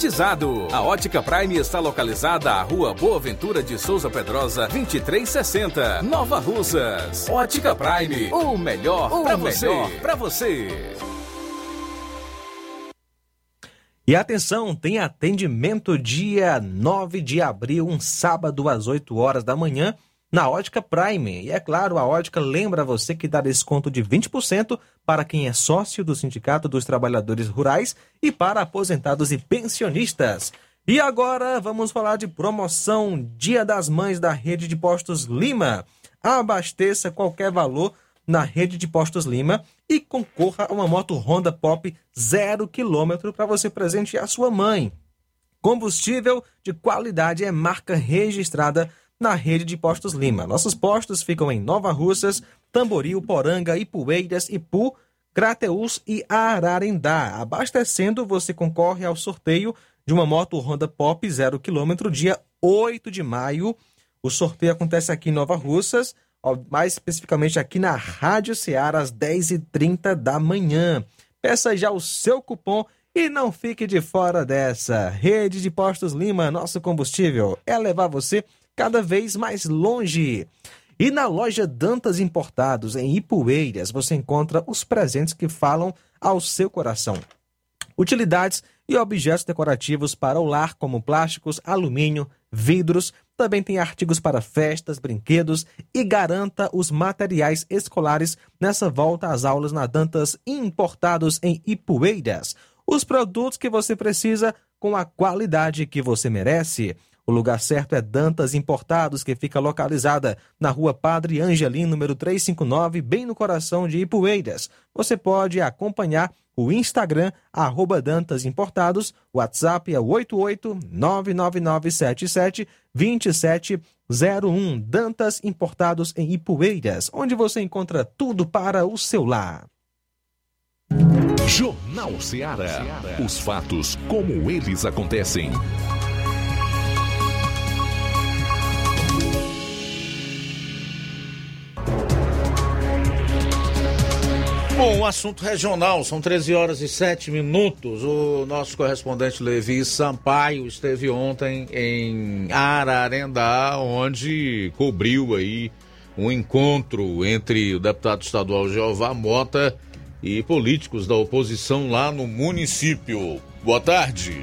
A Ótica Prime está localizada à Rua Boa Ventura de Souza Pedrosa, 2360, Nova Russas. Ótica Prime, o melhor para você. Para você. E atenção, tem atendimento dia 9 de abril, um sábado às 8 horas da manhã, na Ótica Prime. E é claro, a Ótica lembra você que dá desconto de 20% para quem é sócio do Sindicato dos Trabalhadores Rurais e para aposentados e pensionistas. E agora vamos falar de promoção Dia das Mães da Rede de Postos Lima. Abasteça qualquer valor na Rede de Postos Lima e concorra a uma moto Honda Pop 0 km para você presentear sua mãe. Combustível de qualidade é marca registrada na rede de postos Lima. Nossos postos ficam em Nova Russas, Tamboril, Poranga, Ipueiras, Ipu, Crateús e Ararendá. Abastecendo, você concorre ao sorteio de uma moto Honda Pop 0 km dia 8 de maio. O sorteio acontece aqui em Nova Russas, mais especificamente aqui na Rádio Ceará, às 10h30 da manhã. Peça já o seu cupom e não fique de fora dessa. Rede de Postos Lima, nosso combustível é levar você cada vez mais longe. E na loja Dantas Importados, em Ipueiras, você encontra os presentes que falam ao seu coração. Utilidades e objetos decorativos para o lar, como plásticos, alumínio, vidros. Também tem artigos para festas, brinquedos e garanta os materiais escolares nessa volta às aulas na Dantas Importados em Ipueiras. Os produtos que você precisa com a qualidade que você merece. O lugar certo é Dantas Importados, que fica localizada na rua Padre Angelim, número 359, bem no coração de Ipueiras. Você pode acompanhar o Instagram, arroba Dantas Importados, WhatsApp é 88-99977-2701. Dantas Importados em Ipueiras, onde você encontra tudo para o seu lar. Jornal Ceará. Os fatos como eles acontecem. Bom, um assunto regional, são 13 horas e 7 minutos. O nosso correspondente Levi Sampaio esteve ontem em Ararendá, onde cobriu aí um encontro entre o deputado estadual Jeová Mota e políticos da oposição lá no município. Boa tarde.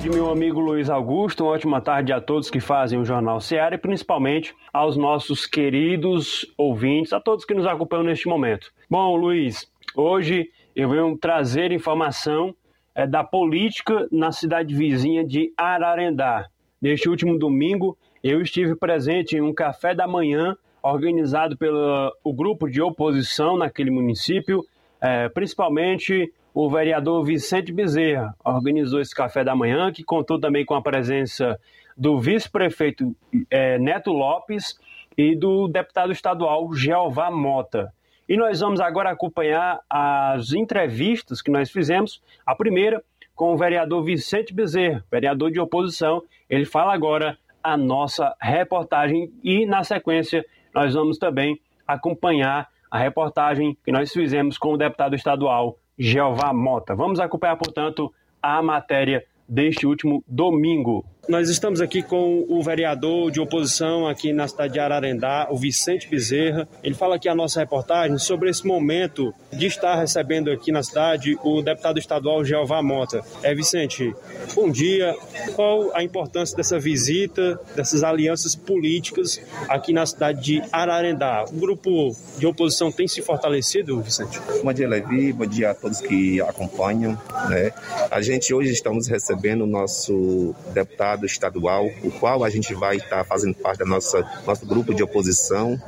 De meu amigo Luiz Augusto, uma ótima tarde a todos que fazem o Jornal Seara e principalmente aos nossos queridos ouvintes, a todos que nos acompanham neste momento. Bom, Luiz, hoje eu venho trazer informação é, da política na cidade vizinha de Ararendá. Neste último domingo, eu estive presente em um café da manhã organizado pelo o grupo de oposição naquele município, é, principalmente o vereador Vicente Bezerra organizou esse café da manhã, que contou também com a presença do vice-prefeito é, Neto Lopes e do deputado estadual Jeová Mota. E nós vamos agora acompanhar as entrevistas que nós fizemos. A primeira com o vereador Vicente Bezerra, vereador de oposição. Ele fala agora a nossa reportagem e, na sequência, nós vamos também acompanhar a reportagem que nós fizemos com o deputado estadual Jeová Mota. Vamos acompanhar, portanto, a matéria deste último domingo. Nós estamos aqui com o vereador de oposição aqui na cidade de Ararendá, o Vicente Bezerra. Ele fala aqui a nossa reportagem sobre esse momento de estar recebendo aqui na cidade o deputado estadual Jeová Mota. É, Vicente, bom dia. Qual a importância dessa visita, dessas alianças políticas aqui na cidade de Ararendá? O grupo de oposição tem se fortalecido, Vicente? Bom dia, Levi. Bom dia a todos que acompanham. Né? A gente hoje estamos recebendo o nosso deputado estadual, o qual a gente vai estar fazendo parte da nossa nosso grupo de oposição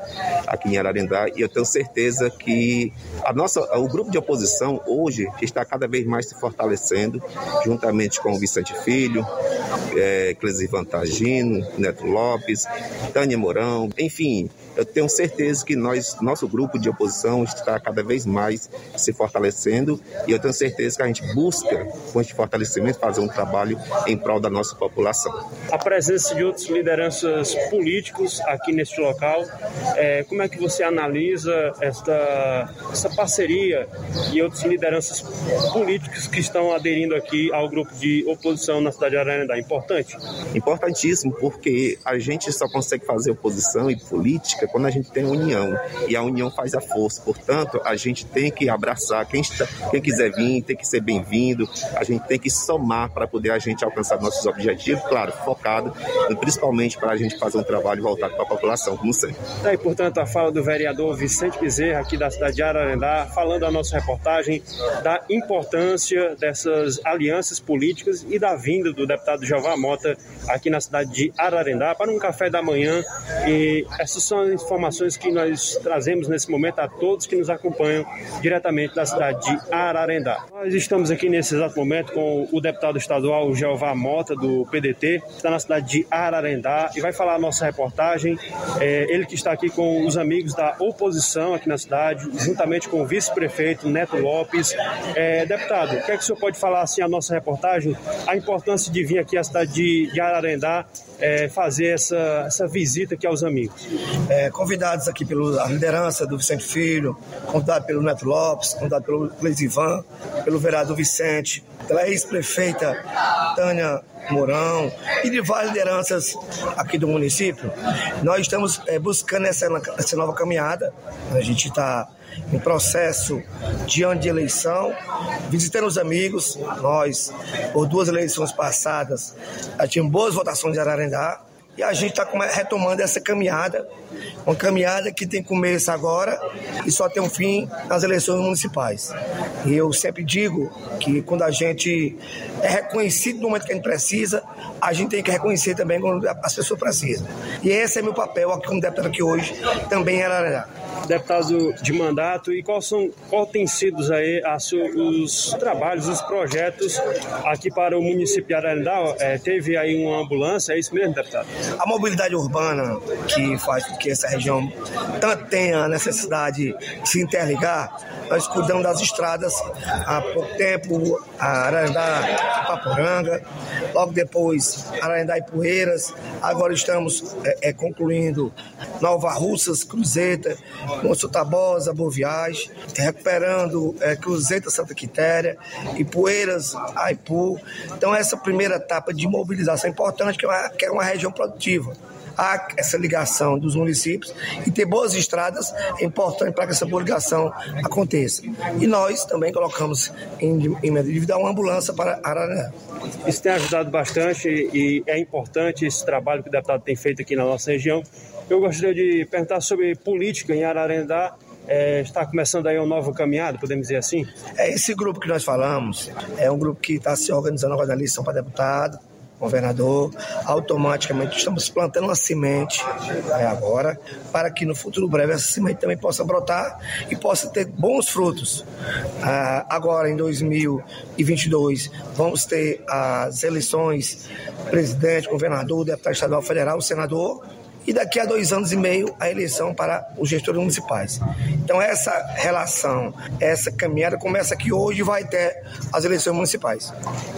aqui em Ararendá. E eu tenho certeza que a nossa, o grupo de oposição hoje está cada vez mais se fortalecendo, juntamente com o Vicente Filho, é, Clesi Vantagino, Neto Lopes, Tânia Mourão, enfim, eu tenho certeza que nós, nosso grupo de oposição está cada vez mais se fortalecendo e eu tenho certeza que a gente busca, com este fortalecimento, fazer um trabalho em prol da nossa população. A presença de outras lideranças políticos aqui neste local, é, como é que você analisa esta, essa parceria e outras lideranças políticas que estão aderindo aqui ao grupo de oposição na cidade de Ararendá? Importante? Importantíssimo, porque a gente só consegue fazer oposição e política quando a gente tem união. E a união faz a força. Portanto, a gente tem que abraçar. Quem, está, quem quiser vir, tem que ser bem-vindo. A gente tem que somar para poder a gente alcançar nossos objetivos, claro, focado, principalmente para a gente fazer um trabalho voltado para a população, como sempre. Tá aí, portanto, a fala do vereador Vicente Bezerra, aqui da cidade de Ararendá, falando a nossa reportagem da importância dessas alianças políticas e da vinda do deputado Jeová Mota aqui na cidade de Ararendá para um café da manhã. E essas são as informações que nós trazemos nesse momento a todos que nos acompanham diretamente da cidade de Ararendá. Nós estamos aqui nesse exato momento com o deputado estadual Jeová Mota, do PDT, está na cidade de Ararendá e vai falar a nossa reportagem. É, ele que está aqui com os amigos da oposição aqui na cidade, juntamente com o vice-prefeito Neto Lopes. É, deputado, o que é que o senhor pode falar assim a nossa reportagem, a importância de vir aqui à cidade de, de Ararendá é, fazer essa, essa visita aqui aos amigos? É, convidados aqui pela liderança do Vicente Filho, convidado pelo Neto Lopes, convidado pelo Cleisivan, pelo vereador Vicente, pela ex-prefeita Tânia Mourão e de várias lideranças aqui do município. Nós estamos é, buscando essa, essa nova caminhada. A gente está em processo de ano de eleição, visitando os amigos. Nós, por duas eleições passadas, tínhamos boas votações de Ararendá. E a gente está retomando essa caminhada, uma caminhada que tem começo agora e só tem um fim nas eleições municipais. E eu sempre digo que quando a gente é reconhecido no momento que a gente precisa, a gente tem que reconhecer também quando as pessoas precisam. E esse é meu papel aqui como deputado aqui hoje, também era deputado de mandato e quais são qual tem sido aí os trabalhos, os projetos aqui para o município de Ararendá? É, teve aí uma ambulância, é isso mesmo, deputado? A mobilidade urbana que faz com que essa região tanto tenha a necessidade de se interligar, nós cuidamos das estradas há pouco tempo, a Ararendá, Paporanga, logo depois Ararendá e Poeiras, agora estamos é, é, concluindo Nova Russas, Cruzeta, Monte Tabosa, Boa Viagem, recuperando é, Cruzeta, Santa Quitéria, e Poeiras, Aipu. Então essa primeira etapa de mobilização é importante, que é uma, que é uma região produtiva há essa ligação dos municípios e ter boas estradas é importante para que essa ligação aconteça. E nós também colocamos em, em medida uma ambulância para Araré. Isso tem ajudado bastante e é importante esse trabalho que o deputado tem feito aqui na nossa região. Eu gostaria de perguntar sobre política em Ararendá. É, está começando aí uma nova caminhada, podemos dizer assim? É esse grupo que nós falamos, é um grupo que está se organizando agora na eleição para deputado, governador, automaticamente estamos plantando uma semente né, agora para que no futuro breve essa semente também possa brotar e possa ter bons frutos. Ah, agora, em 2022, vamos ter as eleições presidente, governador, deputado estadual, federal, senador e daqui a dois anos e meio a eleição para os gestores municipais. Então essa relação, essa caminhada começa aqui hoje e vai até as eleições municipais.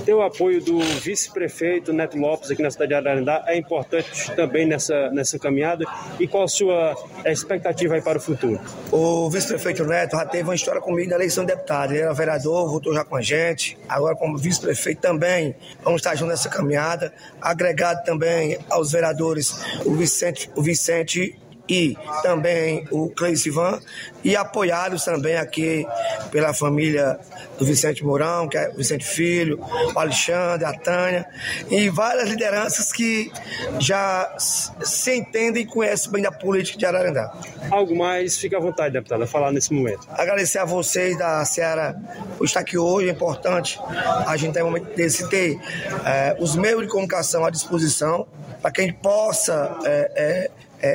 Ter o apoio do vice-prefeito Neto Lopes aqui na cidade de Ararendá é importante também nessa, nessa caminhada. E qual a sua expectativa aí para o futuro? O vice-prefeito Neto já teve uma história comigo na eleição de deputado. Ele era vereador, votou já com a gente. Agora, como vice-prefeito também, vamos estar juntos nessa caminhada. Agregado também aos vereadores, o Vicente, o Vicente e também o Cleiton Ivan, e apoiados também aqui pela família do Vicente Mourão, que é o Vicente Filho, o Alexandre, a Tânia, e várias lideranças que já se entendem e conhecem bem da política de Ararendá. Algo mais, fica à vontade, deputada, a falar nesse momento. Agradecer a vocês da Seara por estar aqui hoje, é importante a gente ter um momento desse ter é, os meios de comunicação à disposição para que a gente possa é, é,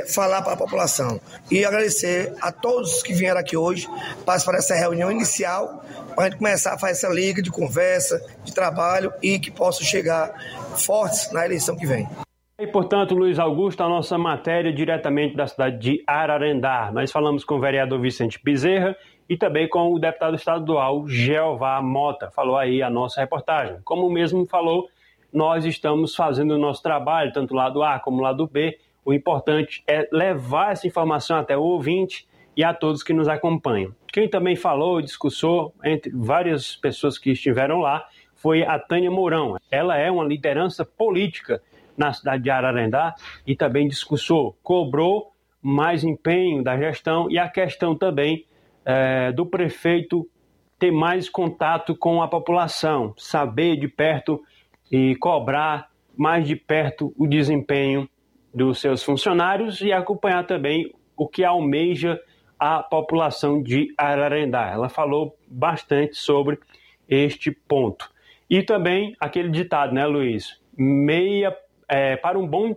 falar para a população. E agradecer a todos que vieram aqui hoje para essa reunião inicial, para a gente começar a fazer essa liga de conversa, de trabalho e que possam chegar fortes na eleição que vem. E, portanto, Luiz Augusto, a nossa matéria diretamente da cidade de Ararendá. Nós falamos com o vereador Vicente Bezerra e também com o deputado estadual Jeová Mota. Falou aí a nossa reportagem. Como mesmo falou, nós estamos fazendo o nosso trabalho, tanto lado A como lado B. O importante é levar essa informação até o ouvinte e a todos que nos acompanham. Quem também falou, discursou, entre várias pessoas que estiveram lá, foi a Tânia Mourão. Ela é uma liderança política na cidade de Ararendá e também discursou, cobrou mais empenho da gestão e a questão também é, do prefeito ter mais contato com a população, saber de perto e cobrar mais de perto o desempenho dos seus funcionários e acompanhar também o que almeja a população de Ararendá. Ela falou bastante sobre este ponto. E também aquele ditado, né, Luiz? Meia, é, para um bom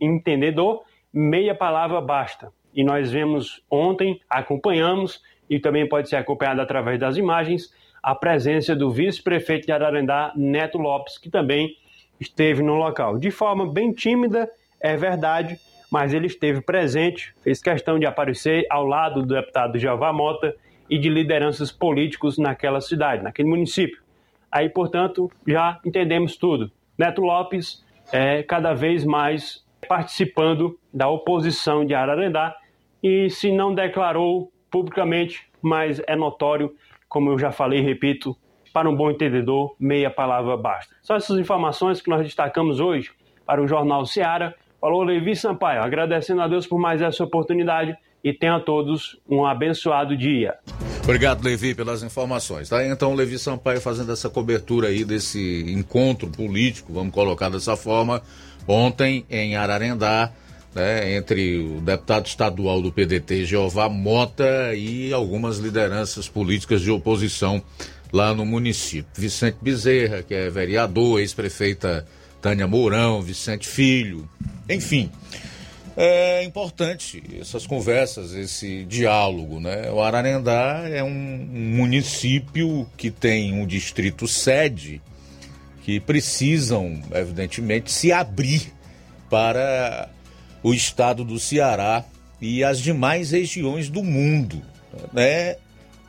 entendedor, meia palavra basta. E nós vemos ontem, acompanhamos, e também pode ser acompanhado através das imagens, a presença do vice-prefeito de Ararendá, Neto Lopes, que também esteve no local. De forma bem tímida, é verdade, mas ele esteve presente, fez questão de aparecer ao lado do deputado Jeová Mota e de lideranças políticos naquela cidade, naquele município. Aí, portanto, já entendemos tudo. Neto Lopes é cada vez mais participando da oposição de Ararendá e se não declarou publicamente, mas é notório como eu já falei e repito, para um bom entendedor, meia palavra basta. Só essas informações que nós destacamos hoje para o Jornal Seara. Falou Levi Sampaio, agradecendo a Deus por mais essa oportunidade e tenham a todos um abençoado dia. Obrigado, Levi, pelas informações. Tá? Então, Levi Sampaio fazendo essa cobertura aí desse encontro político, vamos colocar dessa forma, ontem em Ararendá, né, entre o deputado estadual do PDT, Jeová Mota, e algumas lideranças políticas de oposição lá no município. Vicente Bezerra, que é vereador, ex-prefeita Tânia Mourão, Vicente Filho, enfim. É importante essas conversas, esse diálogo, né? O Ararendá é um município que tem um distrito sede que precisam, evidentemente, se abrir para o estado do Ceará e as demais regiões do mundo. É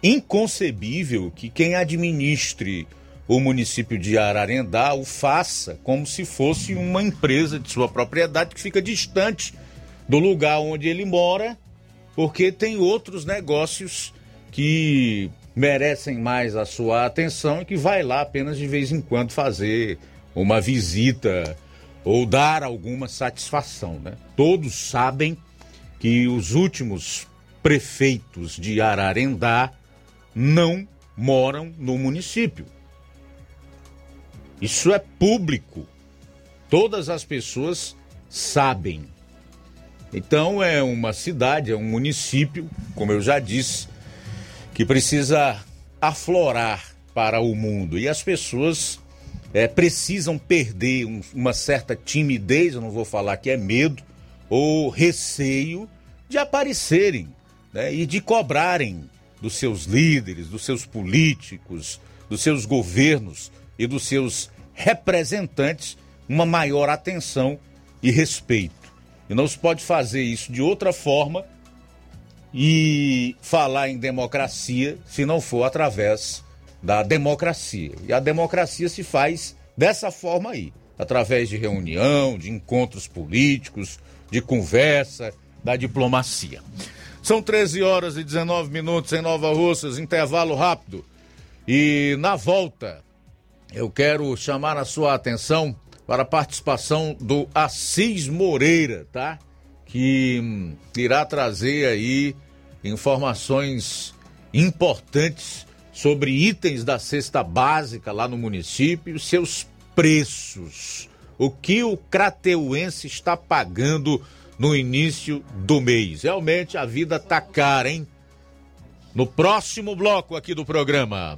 inconcebível que quem administre o município de Ararendá o faça como se fosse uma empresa de sua propriedade que fica distante do lugar onde ele mora, porque tem outros negócios que merecem mais a sua atenção e que vai lá apenas de vez em quando fazer uma visita ou dar alguma satisfação. Né? Todos sabem que os últimos prefeitos de Ararendá não moram no município. Isso é público. Todas as pessoas sabem. Então é uma cidade, é um município, como eu já disse, que precisa aflorar para o mundo. E as pessoas é, precisam perder um, uma certa timidez, eu não vou falar que é medo, ou receio de aparecerem né, e de cobrarem dos seus líderes, dos seus políticos, dos seus governos e dos seus representantes uma maior atenção e respeito. E não se pode fazer isso de outra forma e falar em democracia se não for através da democracia. E a democracia se faz dessa forma aí, através de reunião, de encontros políticos, de conversa, da diplomacia. São 13 horas e 19 minutos em Nova Russas, intervalo rápido. E na volta, eu quero chamar a sua atenção para a participação do Assis Moreira, tá? Que hum, irá trazer aí informações importantes sobre itens da cesta básica lá no município, seus preços. O que o crateuense está pagando no início do mês. Realmente a vida tá cara, hein? No próximo bloco aqui do programa.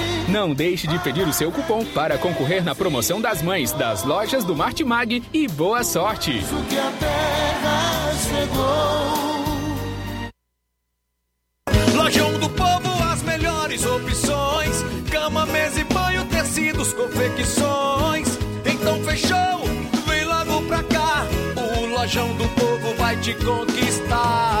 Não deixe de pedir o seu cupom para concorrer na promoção das mães das lojas do Martimag e boa sorte! Lojão do Povo, as melhores opções: cama, mesa e banho, tecidos, confecções. Então fechou, vem logo pra cá. O Lojão do Povo vai te conquistar.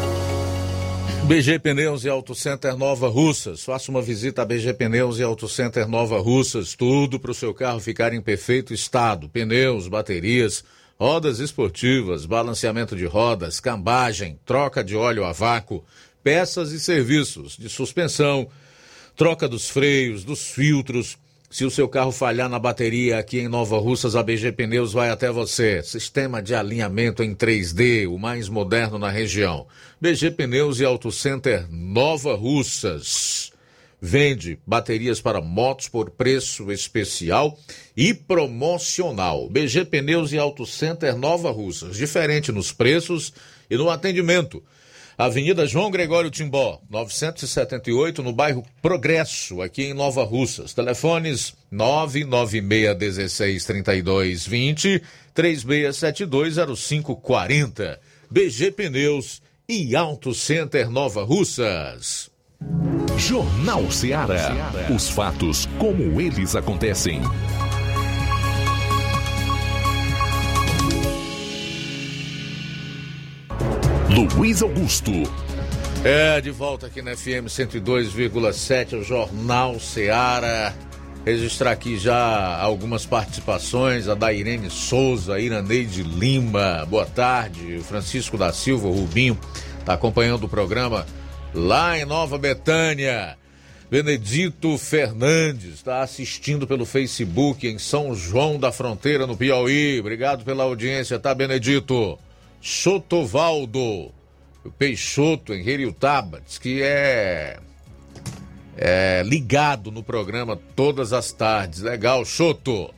BG Pneus e Auto Center Nova Russas. Faça uma visita a BG Pneus e Auto Center Nova Russas. Tudo para o seu carro ficar em perfeito estado: pneus, baterias, rodas esportivas, balanceamento de rodas, cambagem, troca de óleo a vácuo, peças e serviços de suspensão, troca dos freios, dos filtros. Se o seu carro falhar na bateria aqui em Nova Russas, a BG Pneus vai até você. Sistema de alinhamento em 3D, o mais moderno na região. BG Pneus e Auto Center Nova Russas. Vende baterias para motos por preço especial e promocional. BG Pneus e Auto Center Nova Russas. Diferente nos preços e no atendimento. Avenida João Gregório Timbó, 978, no bairro Progresso, aqui em Nova Russas. Telefones 996163220, 36720540. BG Pneus e Auto Center Nova Russas. Jornal Ceará. Os fatos como eles acontecem. Luiz Augusto. É, de volta aqui na FM 102,7, o Jornal Seara. Registrar aqui já algumas participações, a da Irene Souza, Iraneide Lima, boa tarde, Francisco da Silva, Rubinho, está acompanhando o programa lá em Nova Betânia. Benedito Fernandes está assistindo pelo Facebook em São João da Fronteira, no Piauí. Obrigado pela audiência, tá, Benedito? Sotovaldo Peixoto, em Heriutaba, diz que é, é ligado no programa todas as tardes. Legal, Choto.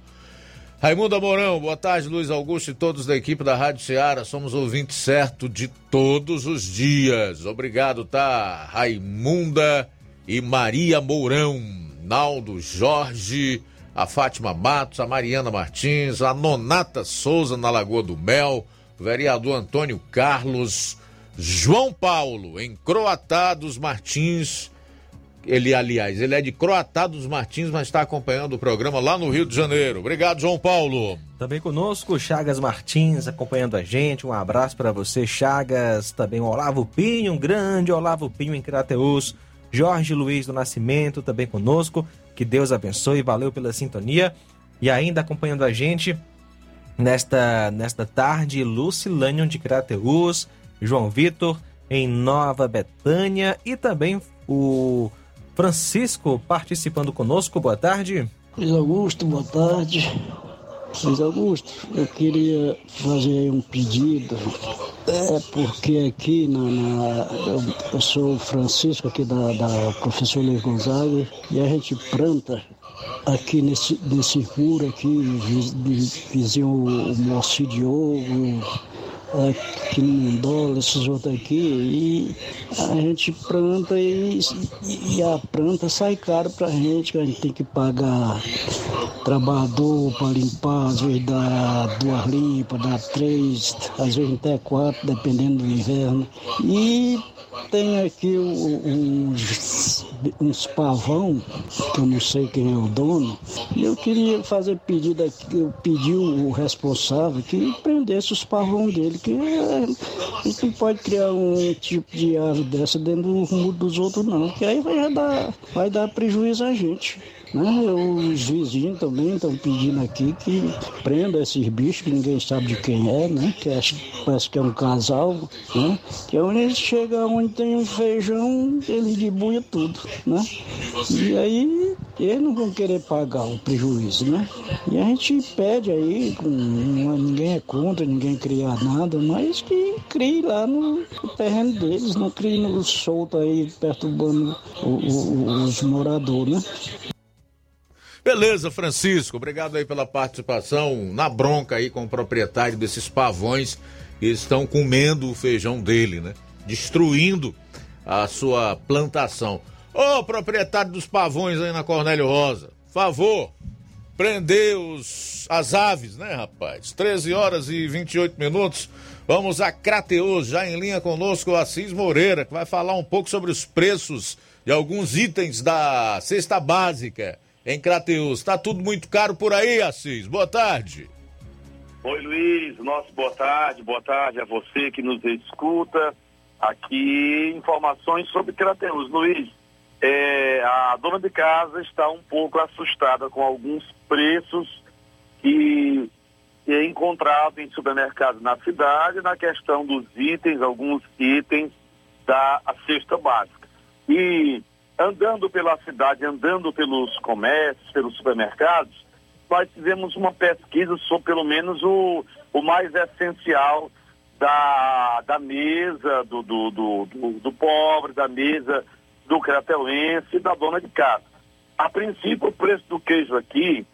Raimundo Amorão, boa tarde, Luiz Augusto e todos da equipe da Rádio Ceará. Somos ouvintes certo de todos os dias. Obrigado, tá? Raimunda e Maria Mourão, Naldo Jorge, a Fátima Matos, a Mariana Martins, a Nonata Souza na Lagoa do Mel, vereador Antônio Carlos, João Paulo, em Croatá dos Martins. Ele, aliás, ele é de Croatá dos Martins, mas está acompanhando o programa lá no Rio de Janeiro. Obrigado, João Paulo. Também conosco, Chagas Martins acompanhando a gente. Um abraço para você, Chagas. Também o Olavo Pinho, um grande Olavo Pinho em Crateus. Jorge Luiz do Nascimento também conosco. Que Deus abençoe, valeu pela sintonia. E ainda acompanhando a gente nesta, nesta tarde, Lucilânio de Crateus, João Vitor em Nova Betânia e também o Francisco participando conosco. Boa tarde. Luiz Augusto, boa tarde. Luiz Augusto, eu queria fazer um pedido. É porque aqui na, na eu, eu, sou o Francisco aqui da, da professor Luiz Gonzaga e a gente planta aqui nesse, nesse muro aqui, vizinho o Moacir Diogo, aqui no dólar, esses outros aqui, e a gente planta e, e a planta sai caro pra gente, que a gente tem que pagar trabalhador para limpar, às vezes dá duas limpas, dá três, às vezes até quatro, dependendo do inverno. E tem aqui uns, uns pavão, que eu não sei quem é o dono, e eu queria fazer pedido aqui, eu pedi o responsável que prendesse os pavão dele, que é, não pode criar um tipo de ave dessa dentro do mundo dos outros não, que aí vai dar, vai dar prejuízo a gente. Né? Os vizinhos também estão pedindo aqui que prenda esses bichos que ninguém sabe de quem é, né? Que acho, parece que é um casal, né? Que é onde eles chegam onde tem um feijão, eles debuia tudo, né? E aí eles não vão querer pagar o prejuízo, né? E a gente pede aí, com, ninguém é contra, ninguém cria nada, mas que crie lá no, no terreno deles, não crie no solto aí, perturbando o, o, os moradores, né? Beleza, Francisco, obrigado aí pela participação na bronca aí com o proprietário desses pavões que estão comendo o feijão dele, né? Destruindo a sua plantação. Ô, proprietário dos pavões aí na Cornélio Rosa, favor, prender os, as aves, né, rapaz? 13 horas e 28 minutos. Vamos a Crateus, já em linha conosco o Assis Moreira, que vai falar um pouco sobre os preços de alguns itens da cesta básica em Crateus. Está tudo muito caro por aí, Assis. Boa tarde. Oi, Luiz. Nosso boa tarde. Boa tarde a você que nos escuta. aqui informações sobre Crateus. Luiz, é, a dona de casa está um pouco assustada com alguns preços que é encontrado em supermercados na cidade na questão dos itens, alguns itens da cesta básica. E andando pela cidade, andando pelos comércios, pelos supermercados, nós fizemos uma pesquisa sobre pelo menos o, o mais essencial da, da mesa do, do, do, do, do pobre, da mesa do cratelense e da dona de casa. A princípio, o preço do queijo aqui,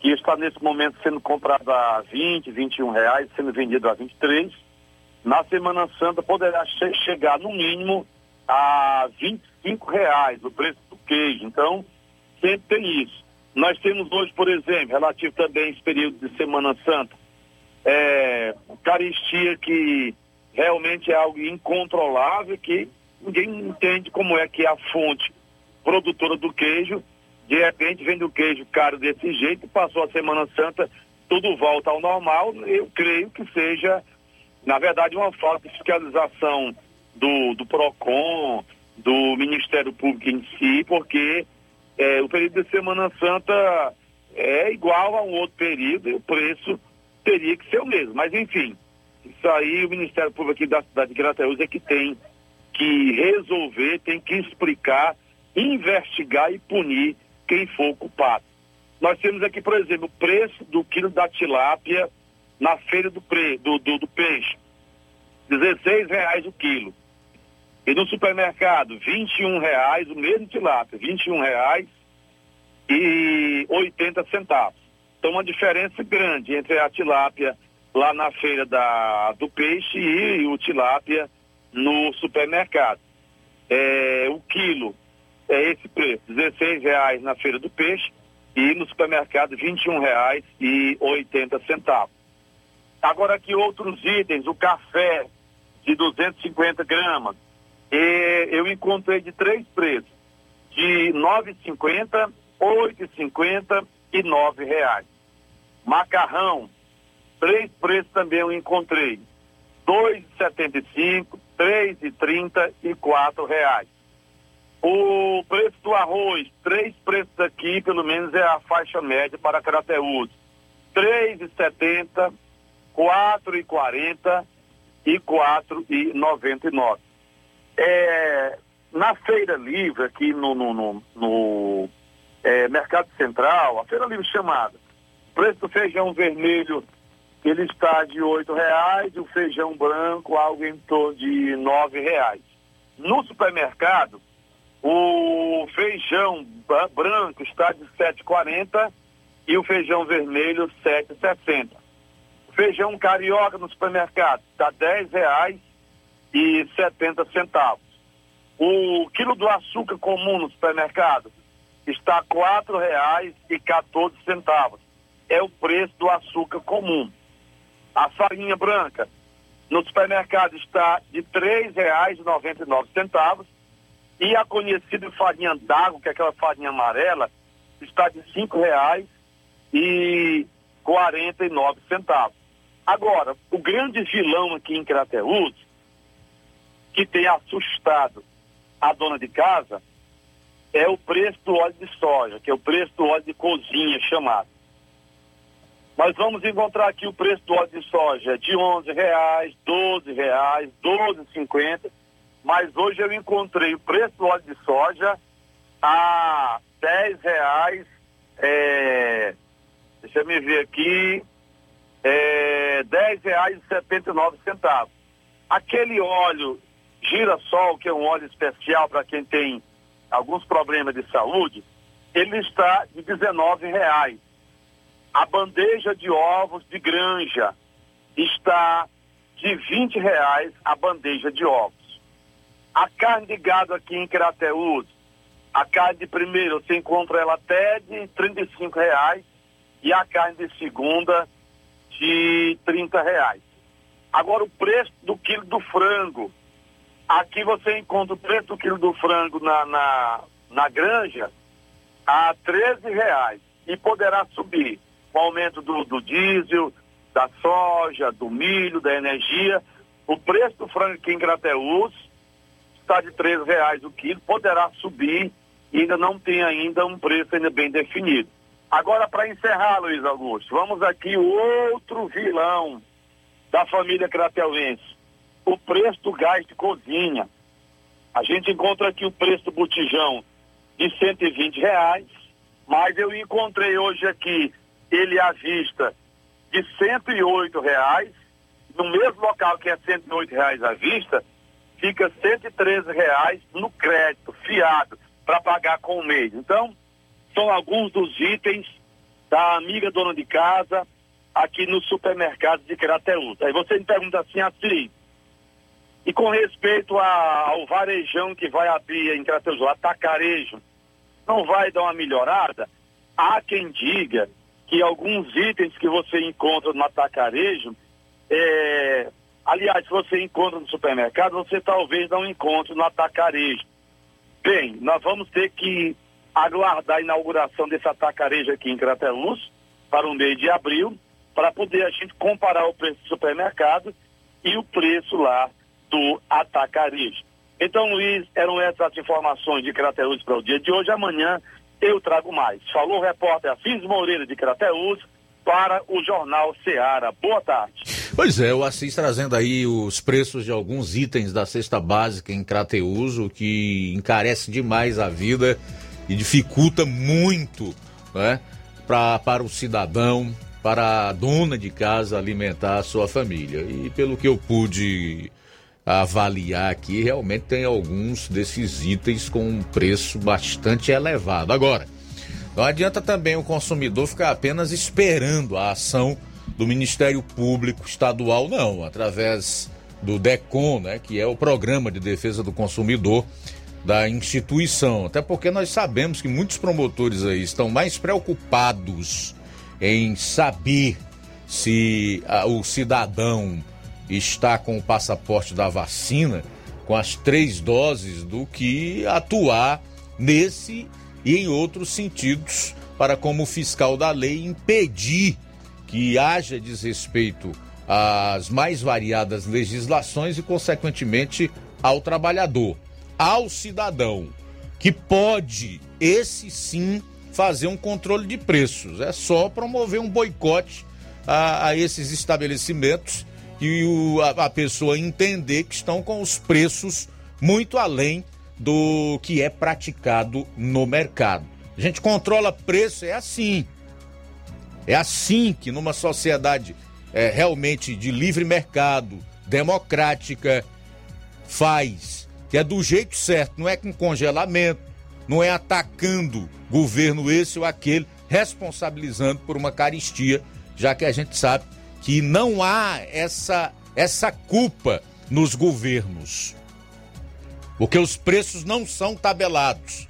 que está nesse momento sendo comprado a 20, 21 reais, sendo vendido a 23, na Semana Santa poderá che chegar no mínimo a 25 reais o preço do queijo. Então, sempre tem isso. Nós temos hoje, por exemplo, relativo também a esse período de Semana Santa, é, caristia que realmente é algo incontrolável, que ninguém entende como é que é a fonte produtora do queijo, de repente vende o queijo caro desse jeito, passou a Semana Santa, tudo volta ao normal, eu creio que seja, na verdade, uma falta de fiscalização do, do PROCON, do Ministério Público em si, porque é, o período de Semana Santa é igual a um outro período e o preço teria que ser o mesmo. Mas, enfim, isso aí o Ministério Público aqui da cidade de Grateus é que tem que resolver, tem que explicar, investigar e punir quem for culpado. Nós temos aqui, por exemplo, o preço do quilo da tilápia na feira do, pre, do, do, do peixe. 16 reais o quilo. E no supermercado, 21 reais, o mesmo tilápia, 21 reais e 80 centavos. Então, uma diferença grande entre a tilápia lá na feira da, do peixe e, o tilápia no supermercado. É, o quilo é esse preço, 16 reais na feira do peixe e no supermercado 21 reais e 80 centavos. Agora aqui outros itens, o café de 250 gramas, e eu encontrei de três preços, de R$ 9,50, R$ 8,50 e R$ 9,00. Macarrão, três preços também eu encontrei, R$ 2,75, R$ 3,30 e R$ 4,00. O preço do arroz, três preços aqui, pelo menos é a faixa média para Crateus, R$ 3,70, R$ 4,40 e R$ 4,99. É, na feira livre aqui no, no, no, no é, Mercado Central, a feira livre chamada, o preço do feijão vermelho ele está de oito reais, o feijão branco algo em torno de nove reais. No supermercado, o feijão branco está de sete quarenta e o feijão vermelho sete sessenta. O feijão carioca no supermercado está dez reais e setenta centavos. O quilo do açúcar comum no supermercado está quatorze centavos. É o preço do açúcar comum. A farinha branca no supermercado está de três reais e a conhecida farinha d'água, que é aquela farinha amarela, está de nove centavos. Agora, o grande vilão aqui em Crateús, que tem assustado a dona de casa, é o preço do óleo de soja, que é o preço do óleo de cozinha chamado. Nós vamos encontrar aqui o preço do óleo de soja de R$ reais, R$ reais, R$ 12,50, mas hoje eu encontrei o preço do óleo de soja a R$ reais, é, deixa eu me ver aqui, é, R$ reais e setenta centavos. Aquele óleo girassol, que é um óleo especial para quem tem alguns problemas de saúde, ele está de R$ reais. A bandeja de ovos de granja está de R$ reais a bandeja de ovos. A carne de gado aqui em Crateús, a carne de primeiro você encontra ela até de R$ reais e a carne de segunda de R$ reais. Agora o preço do quilo do frango Aqui você encontra o preço do quilo do frango na, na, na granja a 13 reais e poderá subir com o aumento do, do diesel, da soja, do milho, da energia, O preço do frango aqui em Crateús está de R$ reais o quilo, poderá subir e ainda não tem ainda um preço ainda bem definido. Agora, para encerrar, Luiz Augusto, vamos aqui outro vilão da família crateuense. O preço do gás de cozinha. A gente encontra aqui o preço do botijão de 120 reais, mas eu encontrei hoje aqui ele à vista de 108 reais, no mesmo local que é 108 reais à vista, fica 113 reais no crédito, fiado, para pagar com o mês. Então, são alguns dos itens da amiga dona de casa aqui no supermercado de Crateús. Aí você me pergunta assim, assim, e com respeito a, ao varejão que vai abrir em Crateús, o atacarejo, não vai dar uma melhorada? Há quem diga que alguns itens que você encontra no atacarejo, é, aliás, se você encontra no supermercado, você talvez não encontre no atacarejo. Bem, nós vamos ter que aguardar a inauguração desse atacarejo aqui em Crateús para o mês de abril, para poder a gente comparar o preço do supermercado e o preço lá do atacarejo. Então, Luiz, eram essas informações de Crateús para o dia de hoje. Amanhã eu trago mais. Falou o repórter Assis Moreira de Crateús para o Jornal Seara. Boa tarde. Pois é, o Assis trazendo aí os preços de alguns itens da cesta básica em Crateús, o que encarece demais a vida e dificulta muito né, pra, para o cidadão, para a dona de casa alimentar a sua família. E pelo que eu pude avaliar aqui, realmente tem alguns desses itens com um preço bastante elevado. Agora, não adianta também o consumidor ficar apenas esperando a ação do Ministério Público Estadual, não, através do DECON, né, que é o Programa de Defesa do Consumidor da instituição. Até porque nós sabemos que muitos promotores aí estão mais preocupados em saber se a, o cidadão está com o passaporte da vacina, com as três doses, do que atuar nesse e em outros sentidos para, como fiscal da lei, impedir que haja desrespeito às mais variadas legislações e, consequentemente, ao trabalhador, ao cidadão, que pode, esse sim, fazer um controle de preços. É só promover um boicote a, a esses estabelecimentos e o, a, a pessoa entender que estão com os preços muito além do que é praticado no mercado. A gente controla preço, é assim. É assim que numa sociedade é, realmente de livre mercado, democrática, faz. Que é do jeito certo, não é com congelamento, não é atacando governo esse ou aquele, responsabilizando por uma caristia, já que a gente sabe que não há essa, essa culpa nos governos. Porque os preços não são tabelados,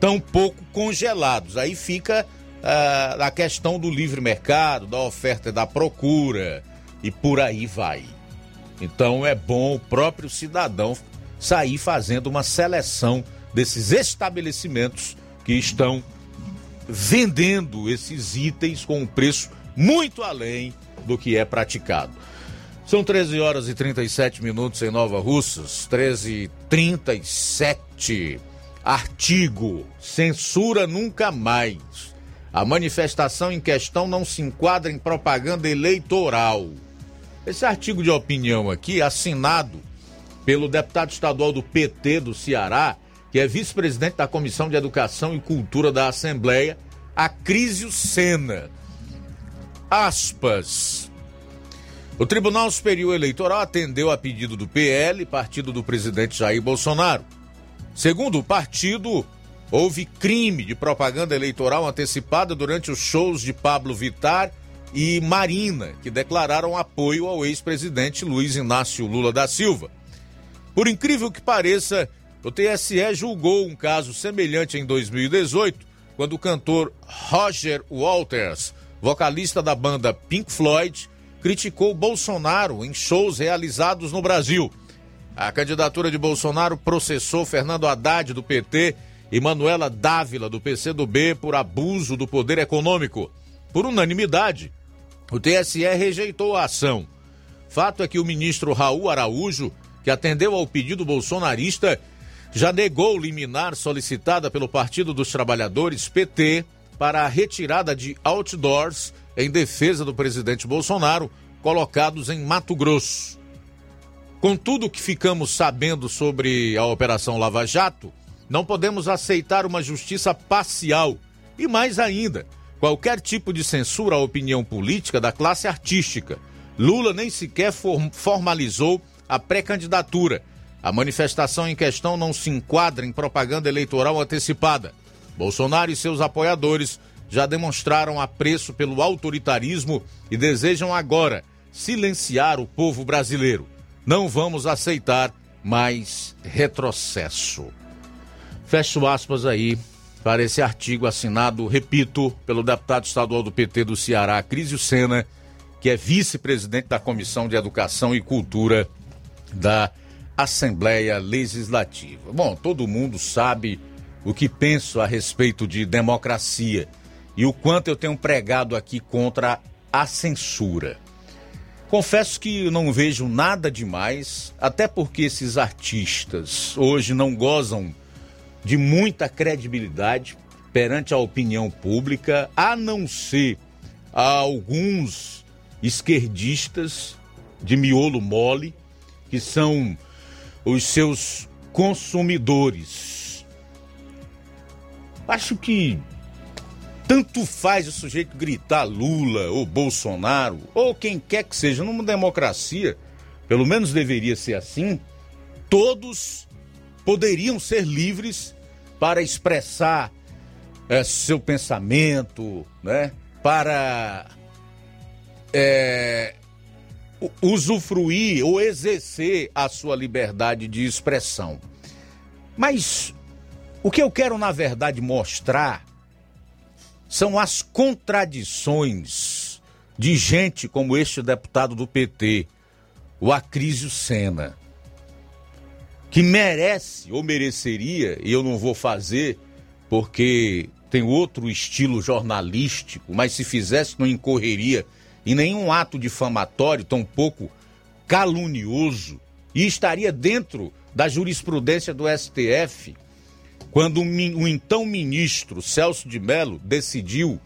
tampouco congelados. Aí fica uh, a questão do livre mercado, da oferta e da procura, e por aí vai. Então é bom o próprio cidadão sair fazendo uma seleção desses estabelecimentos que estão vendendo esses itens com um preço muito além do que é praticado. São 13 horas e 37 minutos em Nova Russas, 13 e 37. Artigo: censura nunca mais. A manifestação em questão não se enquadra em propaganda eleitoral. Esse artigo de opinião aqui, assinado pelo deputado estadual do PT do Ceará, que é vice-presidente da Comissão de Educação e Cultura da Assembleia, Acrísio Sena aspas. O Tribunal Superior Eleitoral atendeu a pedido do PL, partido do presidente Jair Bolsonaro. Segundo o partido, houve crime de propaganda eleitoral antecipada durante os shows de Pablo Vittar e Marina, que declararam apoio ao ex-presidente Luiz Inácio Lula da Silva. Por incrível que pareça, o TSE julgou um caso semelhante em 2018, quando o cantor Roger Walters vocalista da banda Pink Floyd, criticou Bolsonaro em shows realizados no Brasil. A candidatura de Bolsonaro processou Fernando Haddad, do PT, e Manuela Dávila, do PCdoB, por abuso do poder econômico. Por unanimidade, o TSE rejeitou a ação. Fato é que o ministro Raul Araújo, que atendeu ao pedido bolsonarista, já negou liminar solicitada pelo Partido dos Trabalhadores, PT, para a retirada de outdoors em defesa do presidente Bolsonaro, colocados em Mato Grosso. Com tudo que ficamos sabendo sobre a Operação Lava Jato, não podemos aceitar uma justiça parcial e, mais ainda, qualquer tipo de censura à opinião política da classe artística. Lula nem sequer formalizou a pré-candidatura. A manifestação em questão não se enquadra em propaganda eleitoral antecipada. Bolsonaro e seus apoiadores já demonstraram apreço pelo autoritarismo e desejam agora silenciar o povo brasileiro. Não vamos aceitar mais retrocesso. Fecho aspas aí para esse artigo assinado, repito, pelo deputado estadual do PT do Ceará, Crísio Sena, que é vice-presidente da Comissão de Educação e Cultura da Assembleia Legislativa. Bom, todo mundo sabe o que penso a respeito de democracia e o quanto eu tenho pregado aqui contra a censura. Confesso que não vejo nada demais, até porque esses artistas hoje não gozam de muita credibilidade perante a opinião pública, a não ser a alguns esquerdistas de miolo mole, que são os seus consumidores. Acho que tanto faz o sujeito gritar Lula ou Bolsonaro, ou quem quer que seja, numa democracia, pelo menos deveria ser assim, todos poderiam ser livres para expressar é, seu pensamento, né? para é, usufruir ou exercer a sua liberdade de expressão. Mas o que eu quero, na verdade, mostrar são as contradições de gente como este deputado do PT, o Acrísio Sena que merece ou mereceria, e eu não vou fazer porque tem outro estilo jornalístico, mas se fizesse não incorreria em nenhum ato difamatório, tampouco calunioso, e estaria dentro da jurisprudência do STF, quando o então ministro Celso de Mello decidiu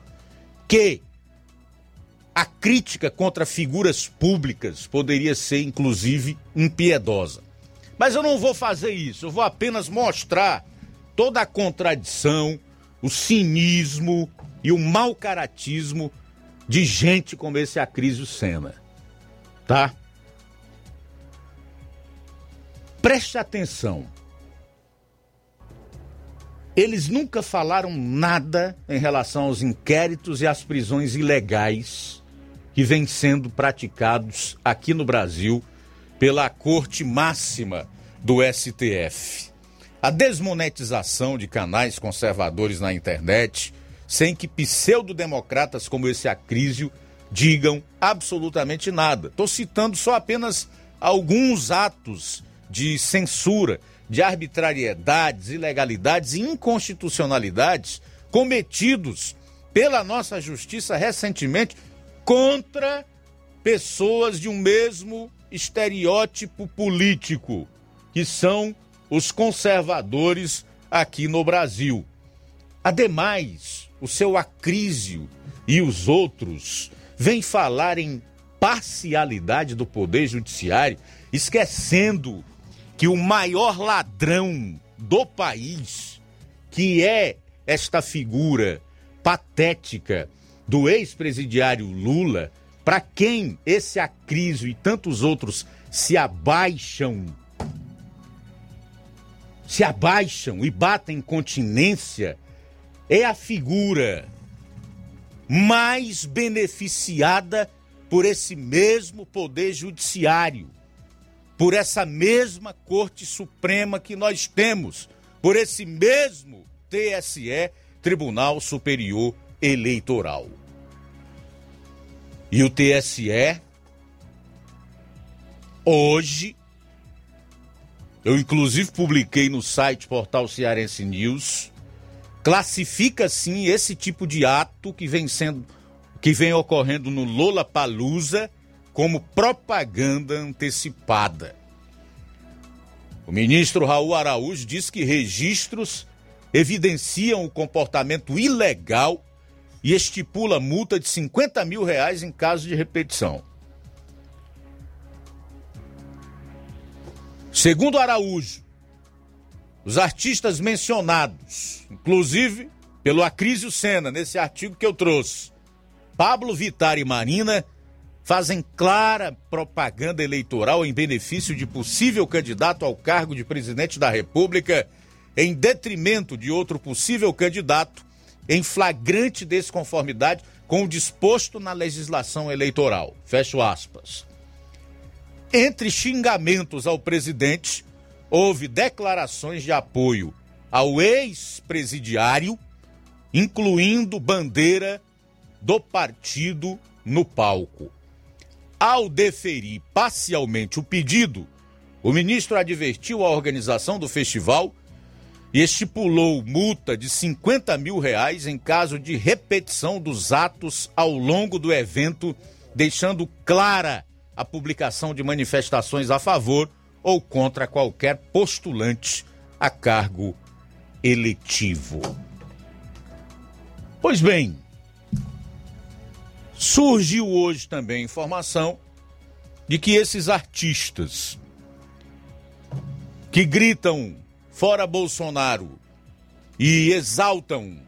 que a crítica contra figuras públicas poderia ser, inclusive, impiedosa. Mas eu não vou fazer isso, eu vou apenas mostrar toda a contradição, o cinismo e o mau caratismo de gente como esse Acrísio Sena. Tá? Preste atenção. Eles nunca falaram nada em relação aos inquéritos e às prisões ilegais que vêm sendo praticados aqui no Brasil pela Corte Máxima do STF. A desmonetização de canais conservadores na internet, sem que pseudo-democratas como esse Acrísio digam absolutamente nada. Estou citando só apenas alguns atos de censura, de arbitrariedades, ilegalidades e inconstitucionalidades cometidos pela nossa justiça recentemente contra pessoas de um mesmo estereótipo político, que são os conservadores aqui no Brasil. Ademais, o seu Acrísio e os outros vêm falar em parcialidade do Poder Judiciário, esquecendo que o maior ladrão do país, que é esta figura patética do ex-presidiário Lula, para quem esse Acrísio e tantos outros se abaixam, se abaixam e batem continência, é a figura mais beneficiada por esse mesmo poder judiciário, por essa mesma Corte Suprema que nós temos, por esse mesmo TSE, Tribunal Superior Eleitoral. E o TSE, hoje, eu inclusive publiquei no site Portal Cearense News, classifica sim esse tipo de ato que vem sendo que vem ocorrendo no Lola Palusa como propaganda antecipada. O ministro Raul Araújo diz que registros evidenciam o comportamento ilegal e estipula multa de 50 mil reais em caso de repetição. Segundo Araújo, os artistas mencionados, inclusive pelo Acrísio Senna, nesse artigo que eu trouxe, Pablo Vittar e Marina, fazem clara propaganda eleitoral em benefício de possível candidato ao cargo de presidente da República, em detrimento de outro possível candidato, em flagrante desconformidade com o disposto na legislação eleitoral. Fecho aspas. Entre xingamentos ao presidente, houve declarações de apoio ao ex-presidiário, incluindo bandeira do partido no palco. Ao deferir parcialmente o pedido, o ministro advertiu a organização do festival e estipulou multa de 50 mil reais em caso de repetição dos atos ao longo do evento, deixando clara a publicação de manifestações a favor ou contra qualquer postulante a cargo eletivo. Pois bem, surgiu hoje também informação de que esses artistas que gritam fora Bolsonaro e exaltam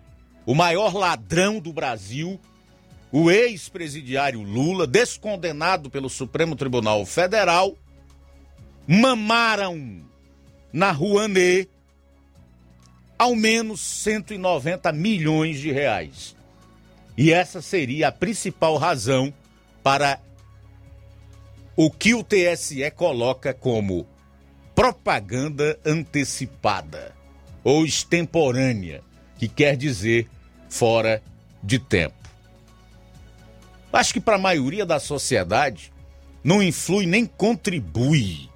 o maior ladrão do Brasil o ex-presidiário Lula, descondenado pelo Supremo Tribunal Federal, mamaram na Rouanet ao menos 190 milhões de reais. E essa seria a principal razão para o que o TSE coloca como propaganda antecipada ou extemporânea, que quer dizer fora de tempo. Acho que para a maioria da sociedade não influi nem contribui.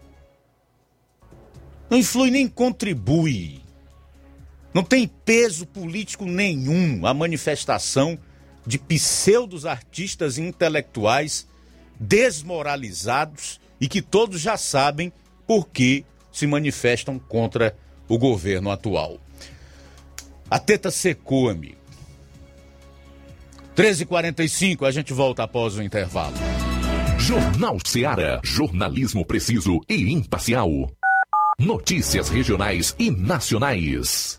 Não influi nem contribui. Não tem peso político nenhum a manifestação de pseudos artistas intelectuais desmoralizados e que todos já sabem por que se manifestam contra o governo atual. A teta secou, amigo. 13h45, a gente volta após o intervalo. Jornal Seara. Jornalismo preciso e imparcial. Notícias regionais e nacionais.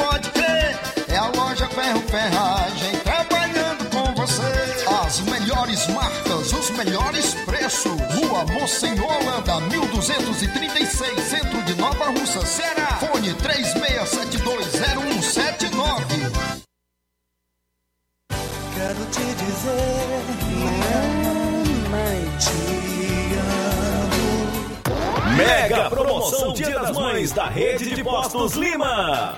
melhores preços. Rua Monsenhor Holanda, 1236, centro de Nova Russa, Ceará. Fone 36720179. Quero te dizer, mamãe, te amo. Mega promoção Dia das Mães da Rede de Postos Lima.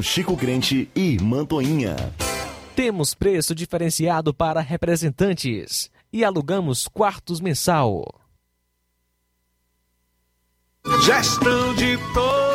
Chico Crente e Mantoinha. Temos preço diferenciado para representantes e alugamos quartos mensal. Gestão de todos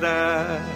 that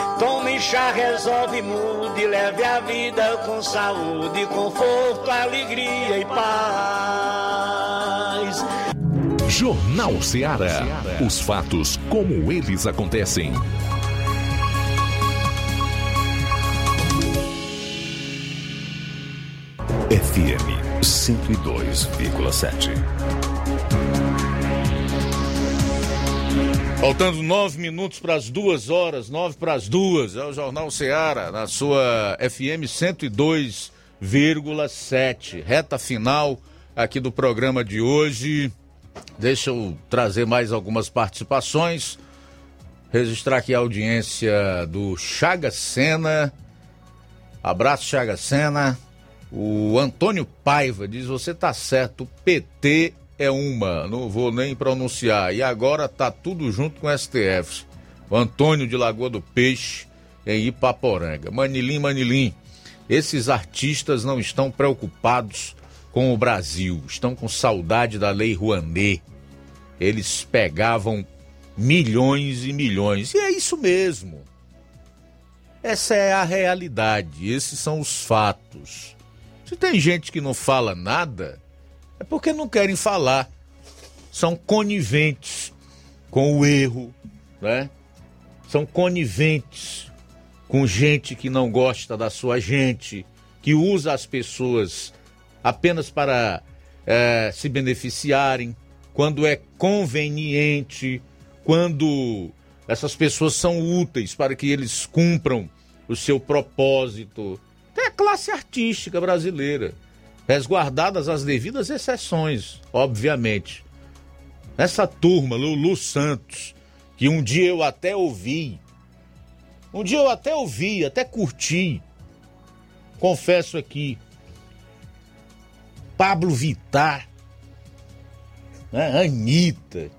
Tome chá, resolve, mude, leve a vida com saúde, conforto, alegria e paz. Jornal Ceará. Os fatos como eles acontecem. FM 102,7. Faltando nove minutos para as duas horas, nove para as duas, é o Jornal Ceará, na sua FM 102,7. Reta final aqui do programa de hoje. Deixa eu trazer mais algumas participações. Registrar aqui a audiência do Chaga Sena. Abraço, Chaga Sena. O Antônio Paiva diz: Você tá certo, o PT é uma, não vou nem pronunciar. E agora tá tudo junto com STF. O Antônio de Lagoa do Peixe, em Ipaporanga. Manilim, Manilim, esses artistas não estão preocupados com o Brasil, estão com saudade da Lei Rouanet. Eles pegavam milhões e milhões. E é isso mesmo. Essa é a realidade, esses são os fatos. Se tem gente que não fala nada, é porque não querem falar. São coniventes com o erro, né? São coniventes com gente que não gosta da sua gente, que usa as pessoas apenas para é, se beneficiarem, quando é conveniente, quando essas pessoas são úteis para que eles cumpram o seu propósito. Tem a classe artística brasileira, resguardadas as devidas exceções, obviamente. Essa turma, Lulu Santos, que um dia eu até ouvi, um dia eu até ouvi, até curti, confesso aqui, Pablo Vittar, né, Anitta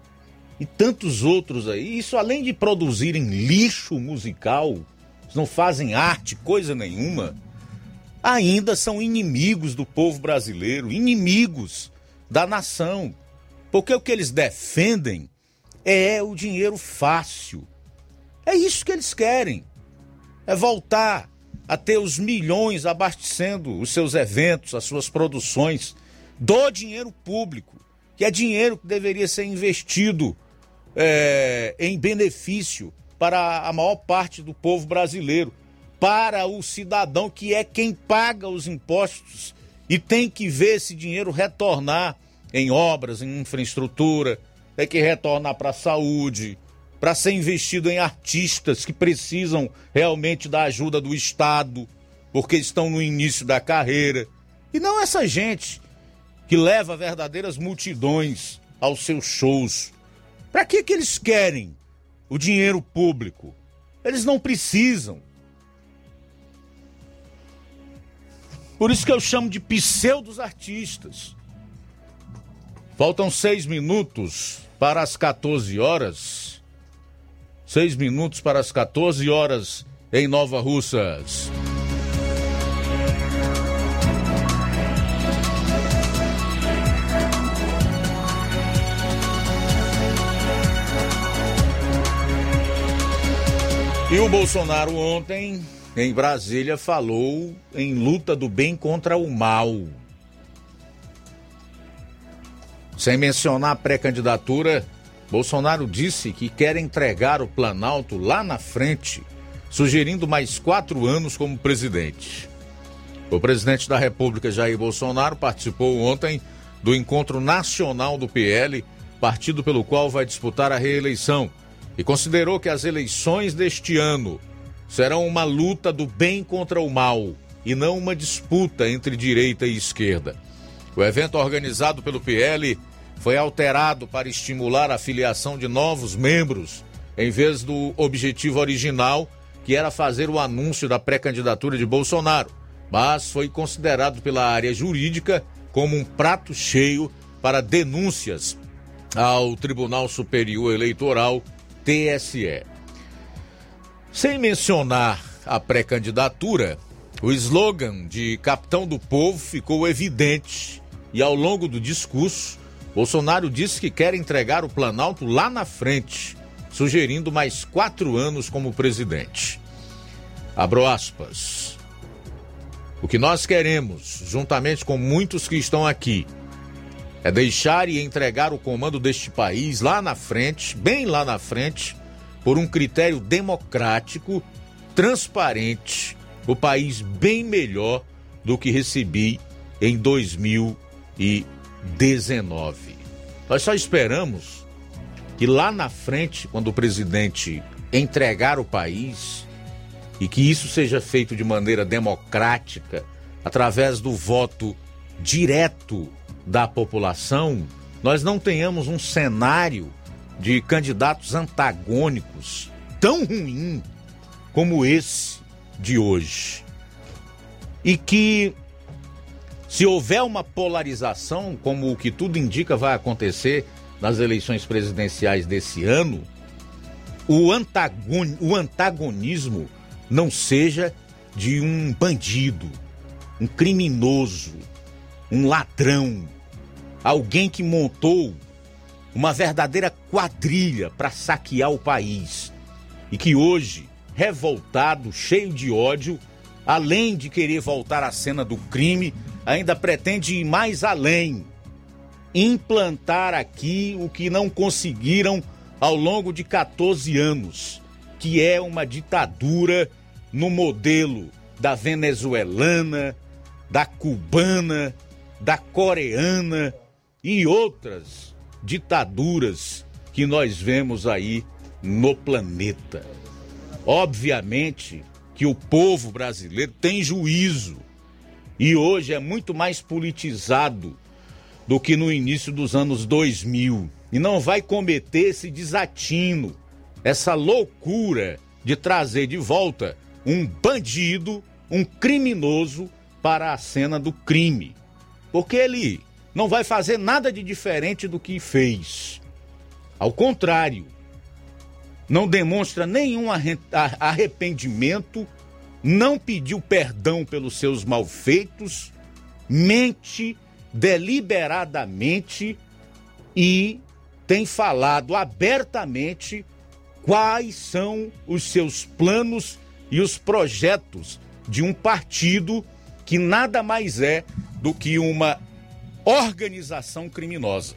e tantos outros aí. Isso além de produzirem lixo musical, não fazem arte, coisa nenhuma, ainda são inimigos do povo brasileiro, inimigos da nação. Porque o que eles defendem é o dinheiro fácil. É isso que eles querem. É voltar a ter os milhões abastecendo os seus eventos, as suas produções, do dinheiro público, que é dinheiro que deveria ser investido é, em benefício para a maior parte do povo brasileiro, para o cidadão que é quem paga os impostos e tem que ver esse dinheiro retornar em obras, em infraestrutura, tem que retornar para a saúde, para ser investido em artistas que precisam realmente da ajuda do Estado, porque estão no início da carreira. E não essa gente que leva verdadeiras multidões aos seus shows. Para que, que eles querem o dinheiro público? Eles não precisam. Por isso que eu chamo de pseudos artistas. Faltam seis minutos para as 14 horas. Seis minutos para as 14 horas em Nova Russas. E o Bolsonaro ontem, em Brasília, falou em luta do bem contra o mal. Sem mencionar a pré-candidatura Bolsonaro disse que quer entregar o Planalto lá na frente, sugerindo mais quatro anos como presidente. O presidente da República, Jair Bolsonaro, participou ontem do encontro nacional do PL, partido pelo qual vai disputar a reeleição, e considerou que as eleições deste ano serão uma luta do bem contra o mal e não uma disputa entre direita e esquerda. O evento organizado pelo PL foi alterado para estimular a filiação de novos membros, em vez do objetivo original, que era fazer o anúncio da pré-candidatura de Bolsonaro, mas foi considerado pela área jurídica como um prato cheio para denúncias ao Tribunal Superior Eleitoral, TSE. Sem mencionar a pré-candidatura, o slogan de Capitão do Povo ficou evidente e ao longo do discurso Bolsonaro disse que quer entregar o Planalto lá na frente, sugerindo mais quatro anos como presidente. Abro aspas. O que nós queremos, juntamente com muitos que estão aqui, é deixar e entregar o comando deste país lá na frente, bem lá na frente, por um critério democrático, transparente, o país bem melhor do que recebi em 2020. 19. Nós só esperamos que lá na frente, quando o presidente entregar o país, e que isso seja feito de maneira democrática, através do voto direto da população, nós não tenhamos um cenário de candidatos antagônicos tão ruim como esse de hoje. E que se houver uma polarização, como o que tudo indica vai acontecer nas eleições presidenciais desse ano, o, antagon, o antagonismo não seja de um bandido, um criminoso, um ladrão, alguém que montou uma verdadeira quadrilha para saquear o país. E que hoje, revoltado, cheio de ódio, além de querer voltar à cena do crime, ainda pretende ir mais além, implantar aqui o que não conseguiram ao longo de 14 anos, que é uma ditadura no modelo da venezuelana, da cubana, da coreana e outras ditaduras que nós vemos aí no planeta. Obviamente que o povo brasileiro tem juízo e hoje é muito mais politizado do que no início dos anos 2000 e não vai cometer esse desatino, essa loucura de trazer de volta um bandido, um criminoso para a cena do crime. Porque ele não vai fazer nada de diferente do que fez. Ao contrário, não demonstra nenhum arrependimento, não pediu perdão pelos seus malfeitos, mente deliberadamente e tem falado abertamente quais são os seus planos e os projetos de um partido que nada mais é do que uma organização criminosa.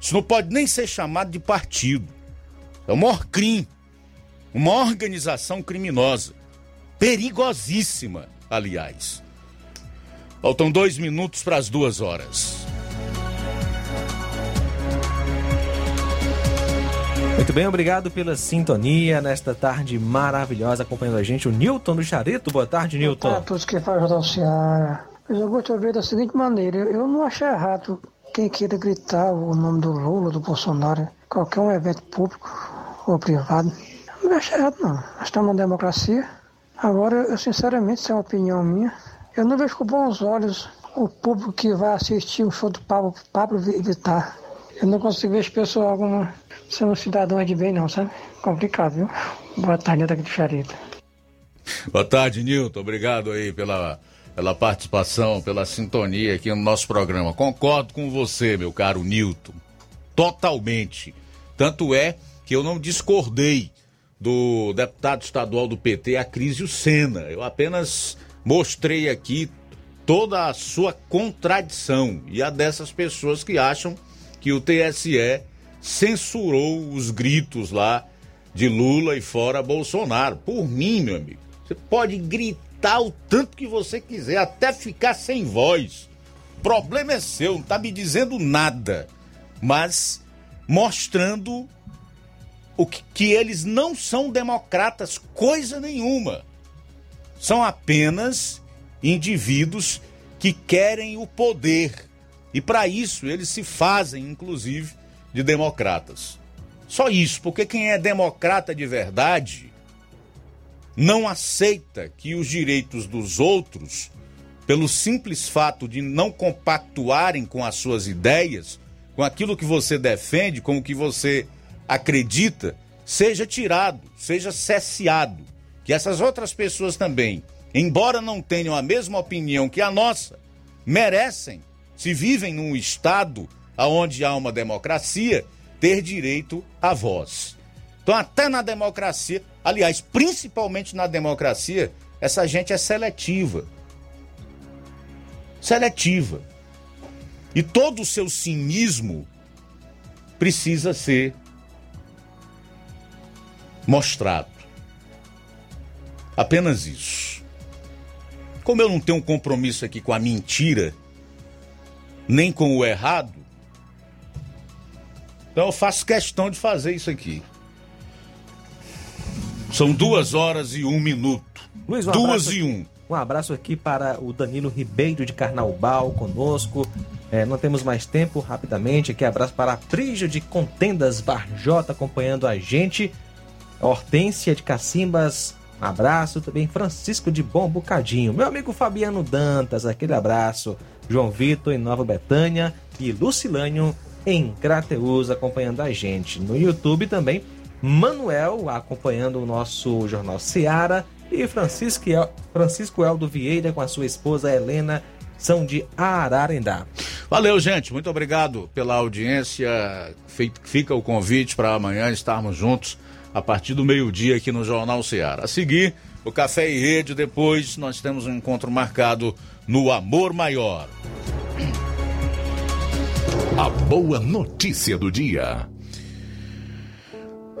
Isso não pode nem ser chamado de partido. É o maior crime. Uma organização criminosa. Perigosíssima, aliás. Faltam dois minutos para as duas horas. Muito bem, obrigado pela sintonia nesta tarde maravilhosa acompanhando a gente. O Newton do Charito. Boa tarde, Newton. Boa tarde a todos que fazem o Ceará. Eu gosto de ver da seguinte maneira: eu não acho errado quem queira gritar o nome do Lula, do Bolsonaro, qualquer um evento público ou privado. Não acho errado, não. Nós estamos numa democracia. Agora, eu sinceramente, isso é uma opinião minha, eu não vejo com bons olhos o público que vai assistir o show do Pablo, Pablo Vittar. Eu não consigo ver as pessoas alguma sendo cidadão de bem, não, sabe? Complicado, viu? Boa tarde, daqui de Charita. Boa tarde, Nilton. Obrigado aí pela, pela participação, pela sintonia aqui no nosso programa. Concordo com você, meu caro Nilton. Totalmente. Tanto é que eu não discordei do deputado estadual do PT, Acrísio Senna. Eu apenas mostrei aqui toda a sua contradição e a dessas pessoas que acham que o TSE censurou os gritos lá de Lula e fora Bolsonaro. Por mim, meu amigo, você pode gritar o tanto que você quiser, até ficar sem voz. Problema é seu, não tá me dizendo nada, mas mostrando o que, que eles não são democratas, coisa nenhuma. São apenas indivíduos que querem o poder. E para isso eles se fazem, inclusive, de democratas. Só isso, porque quem é democrata de verdade não aceita que os direitos dos outros, pelo simples fato de não compactuarem com as suas ideias, com aquilo que você defende, com o que você acredita, seja tirado, seja cesseado. Que essas outras pessoas também, embora não tenham a mesma opinião que a nossa, merecem, se vivem num Estado onde há uma democracia, ter direito à voz. Então, até na democracia, aliás, principalmente na democracia, essa gente é seletiva. Seletiva. E todo o seu cinismo precisa ser mostrado. Apenas isso. Como eu não tenho um compromisso aqui com a mentira, nem com o errado, então eu faço questão de fazer isso aqui. São duas horas e um minuto. Luiz, um duas e um. Um abraço aqui para o Danilo Ribeiro de Carnaubal conosco. É, não temos mais tempo, rapidamente. Aqui abraço para a Prígio de Contendas Barjota acompanhando a gente. Hortência de Cacimbas, um abraço. Também Francisco de Bom Bocadinho. Meu amigo Fabiano Dantas, aquele abraço. João Vitor em Nova Betânia e Lucilânio em Crateus acompanhando a gente. No YouTube também, Manuel acompanhando o nosso Jornal Seara e Francisco, El, Francisco Eldo Vieira com a sua esposa Helena são de Ararendá. Valeu, gente. Muito obrigado pela audiência. Fica o convite para amanhã estarmos juntos a partir do meio-dia aqui no Jornal Seara. A seguir, o Café e Rede. Depois, nós temos um encontro marcado no Amor Maior. A boa notícia do dia.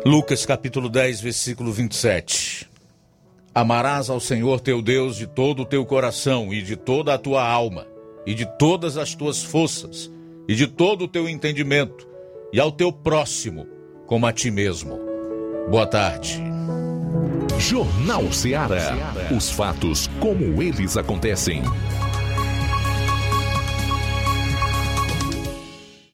Lucas capítulo 10, versículo 27. Amarás ao Senhor teu Deus de todo o teu coração e de toda a tua alma e de todas as tuas forças e de todo o teu entendimento e ao teu próximo como a ti mesmo. Boa tarde. Jornal Ceará. Os fatos como eles acontecem.